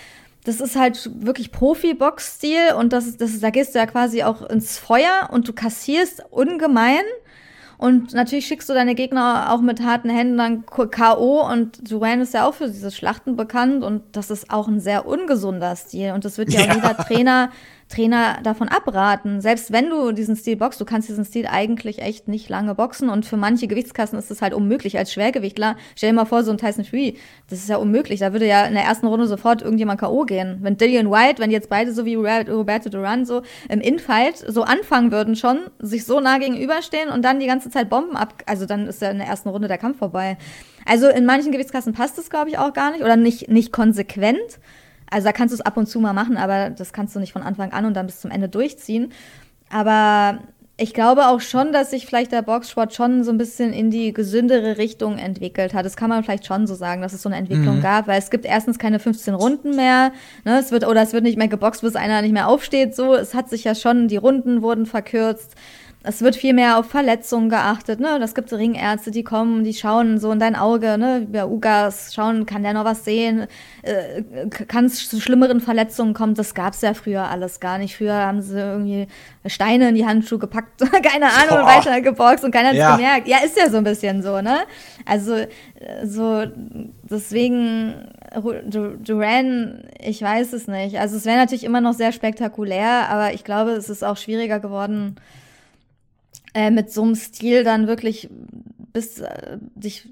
Das ist halt wirklich Profi-Box-Stil und das, ist- das, ist- da gehst du ja quasi auch ins Feuer und du kassierst ungemein. Und natürlich schickst du deine Gegner auch mit harten Händen dann K.O. und Duran ist ja auch für diese Schlachten bekannt und das ist auch ein sehr ungesunder Stil und das wird ja, Ja. auch jeder Trainer, Trainer davon abraten. Selbst wenn du diesen Stil boxst, du kannst diesen Stil eigentlich echt nicht lange boxen und für manche Gewichtskassen ist es halt unmöglich als Schwergewichtler. Stell dir mal vor, so ein Tyson Fury, das ist ja unmöglich. Da würde ja in der ersten Runde sofort irgendjemand K.O. gehen. Wenn Dillian White, wenn jetzt beide so wie Robert- Roberto Duran so im Infight so anfangen würden schon, sich so nah gegenüberstehen und dann die ganze Zeit Bomben ab, also dann ist ja in der ersten Runde der Kampf vorbei. Also in manchen Gewichtskassen passt es, glaube ich, auch gar nicht oder nicht, nicht konsequent. Also da kannst du es ab und zu mal machen, aber das kannst du nicht von Anfang an und dann bis zum Ende durchziehen. Aber ich glaube auch schon, dass sich vielleicht der Boxsport schon so ein bisschen in die gesündere Richtung entwickelt hat. Das kann man vielleicht schon so sagen, dass es so eine Entwicklung gab, weil es gibt erstens keine 15 Runden mehr, ne, es wird oder es wird nicht mehr geboxt, bis einer nicht mehr aufsteht. So, es hat sich ja schon, die Runden wurden verkürzt. Es wird viel mehr auf Verletzungen geachtet, ne? Das gibt Ringärzte, die kommen, die schauen so in dein Auge, ne? Bei Ugas schauen, kann der noch was sehen? Äh, kann es zu schlimmeren Verletzungen kommen? Das gab's ja früher alles gar nicht. Früher haben sie irgendwie Steine in die Handschuhe gepackt, keine Ahnung, Boah. weiter geboxt und keiner hat's Ja. gemerkt. Ja, ist ja so ein bisschen so, ne? Also, äh, so, deswegen, Duran, ich weiß es nicht. Also, es wäre natürlich immer noch sehr spektakulär, aber ich glaube, es ist auch schwieriger geworden, äh, mit so einem Stil dann wirklich bis äh, dich.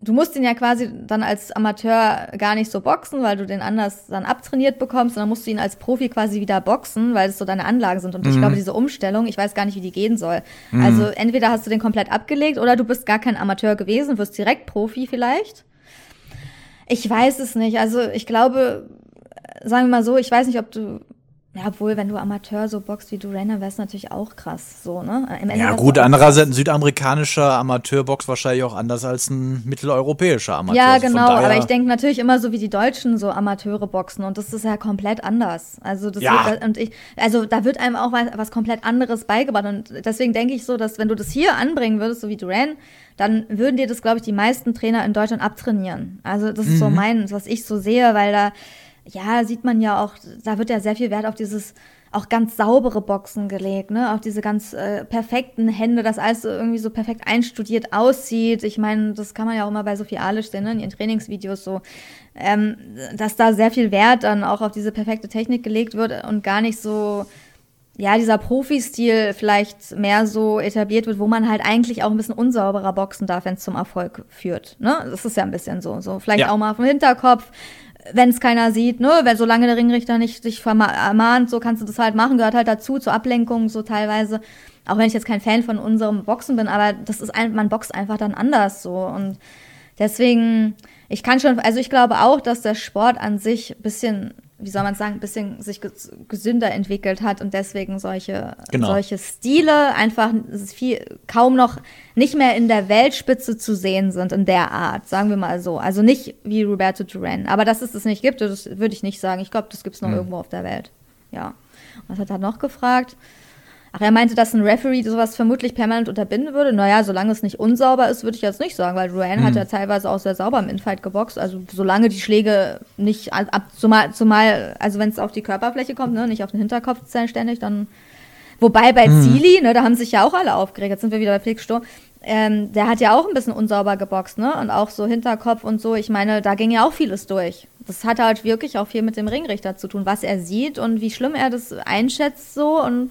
Du musst ihn ja quasi dann als Amateur gar nicht so boxen, weil du den anders dann abtrainiert bekommst. Und dann musst du ihn als Profi quasi wieder boxen, weil es so deine Anlagen sind. Und ich glaube, diese Umstellung, ich weiß gar nicht, wie die gehen soll. Also entweder hast du den komplett abgelegt oder du bist gar kein Amateur gewesen, wirst direkt Profi vielleicht. Ich weiß es nicht. Also ich glaube, sagen wir mal so, ich weiß nicht, ob du, ja, obwohl, wenn du Amateur so boxt wie du Renner, wäre es natürlich auch krass, so, ne? Ja, gut, andererseits ein südamerikanischer Amateurbox wahrscheinlich auch anders als ein mitteleuropäischer Amateur. Ja, Also genau, aber ich denke natürlich immer so wie die Deutschen so Amateure boxen und das ist ja komplett anders. Also das Ja. wird, und ich, also da wird einem auch was, was komplett anderes beigebracht und deswegen denke ich so, dass wenn du das hier anbringen würdest, so wie Duran, dann würden dir das, glaube ich, die meisten Trainer in Deutschland abtrainieren. Also das ist so Mhm. mein, was ich so sehe, weil da, ja, sieht man ja auch, da wird ja sehr viel Wert auf dieses auch ganz saubere Boxen gelegt, ne? Auf diese ganz äh, perfekten Hände, dass alles so irgendwie so perfekt einstudiert aussieht. Ich meine, das kann man ja auch immer bei Sophie Alisch sehen, ne? in ihren Trainingsvideos so, ähm, dass da sehr viel Wert dann auch auf diese perfekte Technik gelegt wird und gar nicht so, ja, dieser Profi-Stil vielleicht mehr so etabliert wird, wo man halt eigentlich auch ein bisschen unsauberer boxen darf, wenn es zum Erfolg führt. Ne? Das ist ja ein bisschen so. so vielleicht Ja. auch mal vom Hinterkopf, wenn es keiner sieht, ne? Wenn solange der Ringrichter nicht sich ermahnt, so kannst du das halt machen, gehört halt dazu, zur Ablenkung so teilweise. Auch wenn ich jetzt kein Fan von unserem Boxen bin, aber das ist ein, man boxt einfach dann anders so. Und deswegen, ich kann schon, also ich glaube auch, dass der Sport an sich bisschen, wie soll man sagen, ein bisschen sich ges- gesünder entwickelt hat und deswegen solche, Genau. solche Stile einfach viel, kaum noch nicht mehr in der Weltspitze zu sehen sind in der Art, sagen wir mal so. Also nicht wie Roberto Duran. Aber dass es das nicht gibt, das würde ich nicht sagen. Ich glaube, das gibt es noch irgendwo auf der Welt. Ja. Was hat er noch gefragt? Ach, er meinte, dass ein Referee sowas vermutlich permanent unterbinden würde. Naja, solange es nicht unsauber ist, würde ich jetzt nicht sagen, weil Duran hat ja teilweise auch sehr sauber im Infight geboxt. Also solange die Schläge nicht ab, zumal, zumal also wenn es auf die Körperfläche kommt, ne, nicht auf den Hinterkopf ständig, dann Wobei bei Zili, ne, da haben sich ja auch alle aufgeregt. Jetzt sind wir wieder bei Felix Sturm. Ähm, der hat ja auch ein bisschen unsauber geboxt, ne? Und auch so Hinterkopf und so. Ich meine, da ging ja auch vieles durch. Das hat halt wirklich auch viel mit dem Ringrichter zu tun, was er sieht und wie schlimm er das einschätzt so und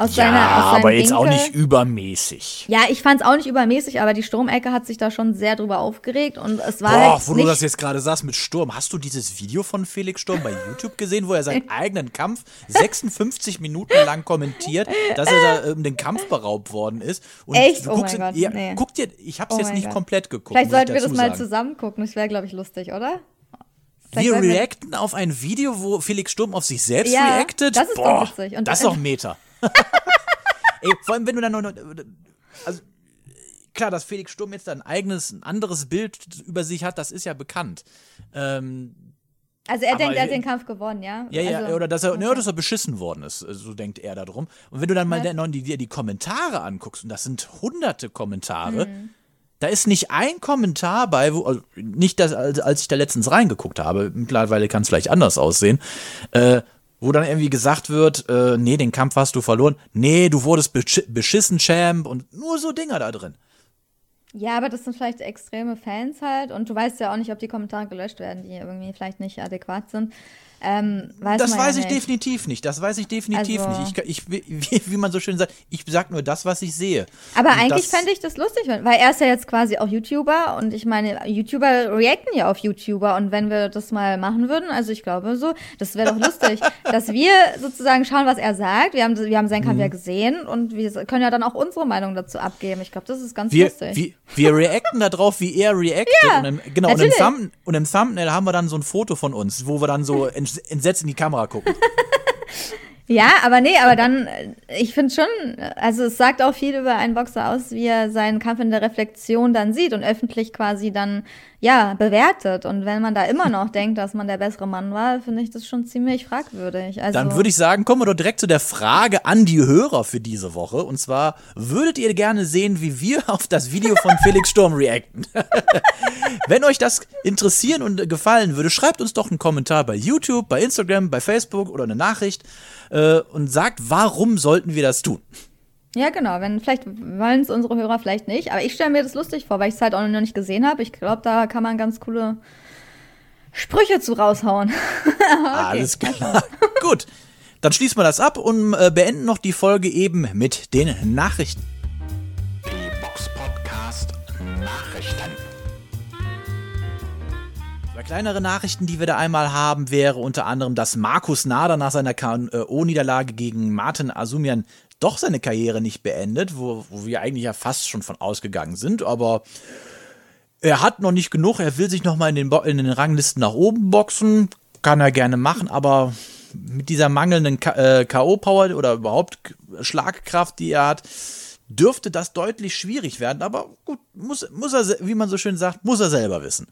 aus Ja, seiner aus aber jetzt auch Winkel. nicht übermäßig. Ja, ich fand es auch nicht übermäßig, aber die Stromecke hat sich da schon sehr drüber aufgeregt und es war Boah, halt wo du das jetzt gerade sagst mit Sturm. Hast du dieses Video von Felix Sturm bei YouTube gesehen, wo er seinen eigenen Kampf 56 Minuten lang kommentiert, dass er da um den Kampf beraubt worden ist? Und Echt? Du Oh guckst mein ihn- Gott, ja, nee. guck dir, ich hab's Oh jetzt nicht Gott. komplett geguckt. Vielleicht sollten wir das mal sagen. zusammen gucken. Das wäre, glaube ich, lustig, oder? Wir reacten auf ein Video, wo Felix Sturm auf sich selbst Ja, reactet. das ist doch Boah, witzig. Und- das ist doch Meter. Ey, vor allem, wenn du dann noch. Also, klar, dass Felix Sturm jetzt ein eigenes, ein anderes Bild über sich hat, das ist ja bekannt. Ähm, Also er denkt, er hat den Kampf gewonnen, ja? ja, ja, also, oder dass er, ne, dass er beschissen worden ist, so denkt er darum. Und wenn du dann mal noch die, dir die Kommentare anguckst, und das sind hunderte Kommentare, Mhm. da ist nicht ein Kommentar bei, wo, also nicht das, als, als ich da letztens reingeguckt habe, mittlerweile kann es vielleicht anders aussehen, äh, wo dann irgendwie gesagt wird, äh, nee, den Kampf hast du verloren, nee, du wurdest beschi beschissen, Champ, und nur so Dinger da drin. Ja, aber das sind vielleicht extreme Fans halt und du weißt ja auch nicht, ob die Kommentare gelöscht werden, die irgendwie vielleicht nicht adäquat sind. Ähm, weiß Das man ja weiß ich nicht. definitiv nicht. Das weiß ich definitiv Also- nicht. Ich, ich, wie, wie man so schön sagt, ich sag nur das, was ich sehe. Aber Und eigentlich fände ich das lustig, weil er ist ja jetzt quasi auch YouTuber und ich meine, YouTuber reacten ja auf YouTuber und wenn wir das mal machen würden, also ich glaube so, das wäre doch lustig, dass wir sozusagen schauen, was er sagt. Wir haben, wir haben seinen Kampf Mhm. ja gesehen und wir können ja dann auch unsere Meinung dazu abgeben. Ich glaube, das ist ganz Wir, lustig. wir, wir reacten darauf, wie er reactet. Ja, und im, genau, und im. Thumb, und im Thumbnail haben wir dann so ein Foto von uns, wo wir dann so ents- entsetzt in die Kamera gucken. Ja, aber nee, aber dann, äh, ich finde schon, also es sagt auch viel über einen Boxer aus, wie er seinen Kampf in der Reflexion dann sieht und öffentlich quasi dann, ja, bewertet. Und wenn man da immer noch denkt, dass man der bessere Mann war, finde ich das schon ziemlich fragwürdig. Also, Dann würde ich sagen, kommen wir doch direkt zu der Frage an die Hörer für diese Woche. Und zwar, würdet ihr gerne sehen, wie wir auf das Video von Felix Sturm reacten? Wenn euch das interessieren und gefallen würde, schreibt uns doch einen Kommentar bei YouTube, bei Instagram, bei Facebook oder eine Nachricht äh, und sagt, warum sollten wir das tun? Ja, genau, wenn, vielleicht wollen es unsere Hörer vielleicht nicht, aber ich stelle mir das lustig vor, weil ich es halt auch noch nicht gesehen habe. Ich glaube, da kann man ganz coole Sprüche zu raushauen. Alles klar. Gut. Dann schließen wir das ab und äh, beenden noch die Folge eben mit den Nachrichten. Die Box Podcast Nachrichten. Zwei kleinere Nachrichten, die wir da einmal haben, wäre unter anderem, dass Markus Nader nach seiner K.O.-Niederlage gegen Martin Asumian doch seine Karriere nicht beendet, wo, wo wir eigentlich ja fast schon von ausgegangen sind, aber er hat noch nicht genug, er will sich noch mal in den, Bo in den Ranglisten nach oben boxen, kann er gerne machen, aber mit dieser mangelnden K- äh, K.O.-Power oder überhaupt Schlagkraft, die er hat, dürfte das deutlich schwierig werden, aber gut, muss, muss er, wie man so schön sagt, muss er selber wissen.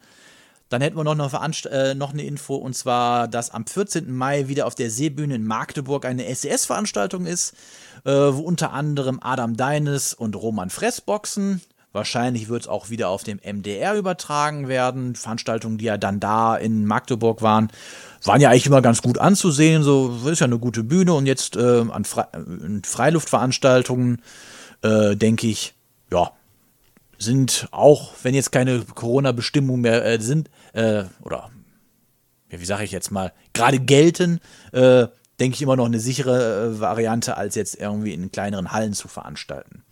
Dann hätten wir noch eine, Veranst äh, noch eine Info, und zwar, dass am 14. Mai wieder auf der Seebühne in Magdeburg eine SES-Veranstaltung ist, äh, wo unter anderem Adam Deines und Roman Fress boxen. Wahrscheinlich wird es auch wieder auf dem MDR übertragen werden. Veranstaltungen, die ja dann da in Magdeburg waren, waren ja eigentlich immer ganz gut anzusehen. So ist ja eine gute Bühne und jetzt äh, an Fre in Freiluftveranstaltungen äh, denke ich, ja, sind auch, wenn jetzt keine Corona-Bestimmungen mehr äh, sind, äh, oder ja, wie sage ich jetzt mal, gerade gelten, äh, denke ich immer noch eine sichere äh, Variante, als jetzt irgendwie in kleineren Hallen zu veranstalten.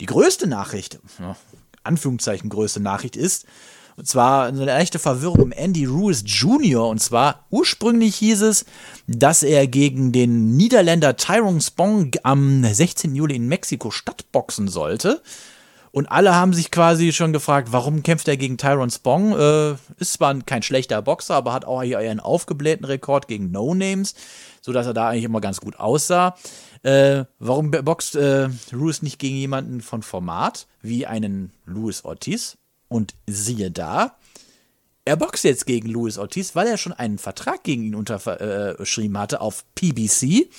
Die größte Nachricht, ja, Anführungszeichen größte Nachricht ist, und zwar eine leichte Verwirrung um Andy Ruiz Jr. Und zwar ursprünglich hieß es, dass er gegen den Niederländer Tyrone Spong am 16. Juli in Mexiko Stadtboxen sollte. Und alle haben sich quasi schon gefragt, warum kämpft er gegen Tyrone Spong? Äh, ist zwar kein schlechter Boxer, aber hat auch hier einen aufgeblähten Rekord gegen No-Names, sodass er da eigentlich immer ganz gut aussah. Äh, warum boxt äh, Ruiz nicht gegen jemanden von Format, wie einen Luis Ortiz? Und siehe da, er boxt jetzt gegen Luis Ortiz, weil er schon einen Vertrag gegen ihn unterschrieben hatte auf PBC.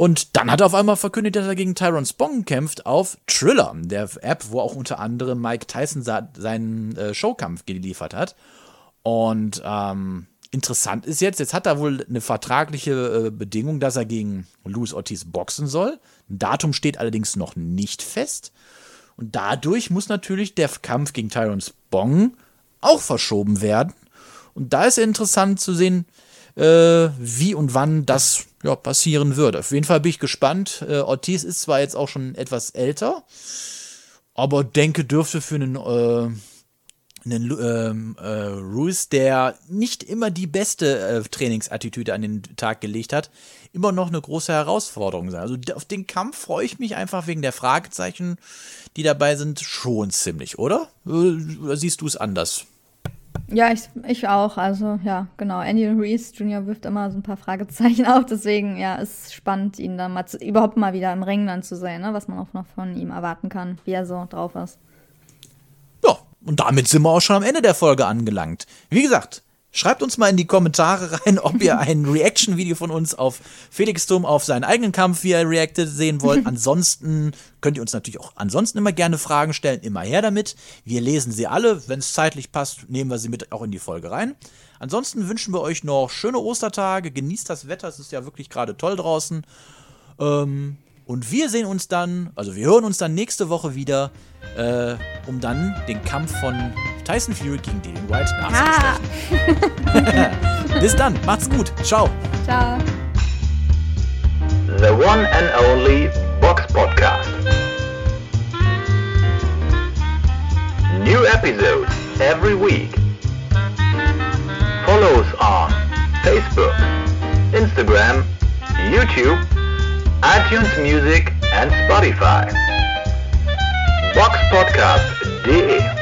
Und dann hat er auf einmal verkündet, dass er gegen Tyron Spong kämpft auf Triller, der App, wo auch unter anderem Mike Tyson seinen äh, Showkampf geliefert hat. Und ähm, interessant ist jetzt, jetzt hat er wohl eine vertragliche äh, Bedingung, dass er gegen Luis Ortiz boxen soll. Ein Datum steht allerdings noch nicht fest. Und dadurch muss natürlich der Kampf gegen Tyron Spong auch verschoben werden. Und da ist interessant zu sehen, äh, wie und wann das ja, passieren wird. Auf jeden Fall bin ich gespannt. Äh, Ortiz ist zwar jetzt auch schon etwas älter, aber denke, dürfte für einen, äh, einen ähm, äh, Ruiz, der nicht immer die beste äh, Trainingsattitüde an den Tag gelegt hat, immer noch eine große Herausforderung sein. Also auf den Kampf freue ich mich einfach wegen der Fragezeichen, die dabei sind, schon ziemlich, oder? Äh, oder siehst du es anders? Ja, ich, ich auch. Also, ja, genau. Andy Ruiz Jr. wirft immer so ein paar Fragezeichen auf. Deswegen, ja, ist spannend, ihn dann mal zu, überhaupt mal wieder im Ring dann zu sehen, ne? was man auch noch von ihm erwarten kann, wie er so drauf ist. Ja, und damit sind wir auch schon am Ende der Folge angelangt. Wie gesagt, Schreibt uns mal in die Kommentare rein, ob ihr ein Reaction-Video von uns auf Felix Dom auf seinen eigenen Kampf, wie er reacted, sehen wollt. Ansonsten könnt ihr uns natürlich auch ansonsten immer gerne Fragen stellen. Immer her damit. Wir lesen sie alle. Wenn es zeitlich passt, nehmen wir sie mit auch in die Folge rein. Ansonsten wünschen wir euch noch schöne Ostertage. Genießt das Wetter. Es ist ja wirklich gerade toll draußen. Ähm, und wir sehen uns dann, also wir hören uns dann nächste Woche wieder, äh, um dann den Kampf von Tyson Fury gegen Dillian White nachzusprechen. Bis dann, macht's gut. Ciao. Ciao. The one and only Box Podcast. New episodes every week. Follow us on Facebook, Instagram, YouTube, iTunes Music and Spotify. Box podcast. Boxpodcast.de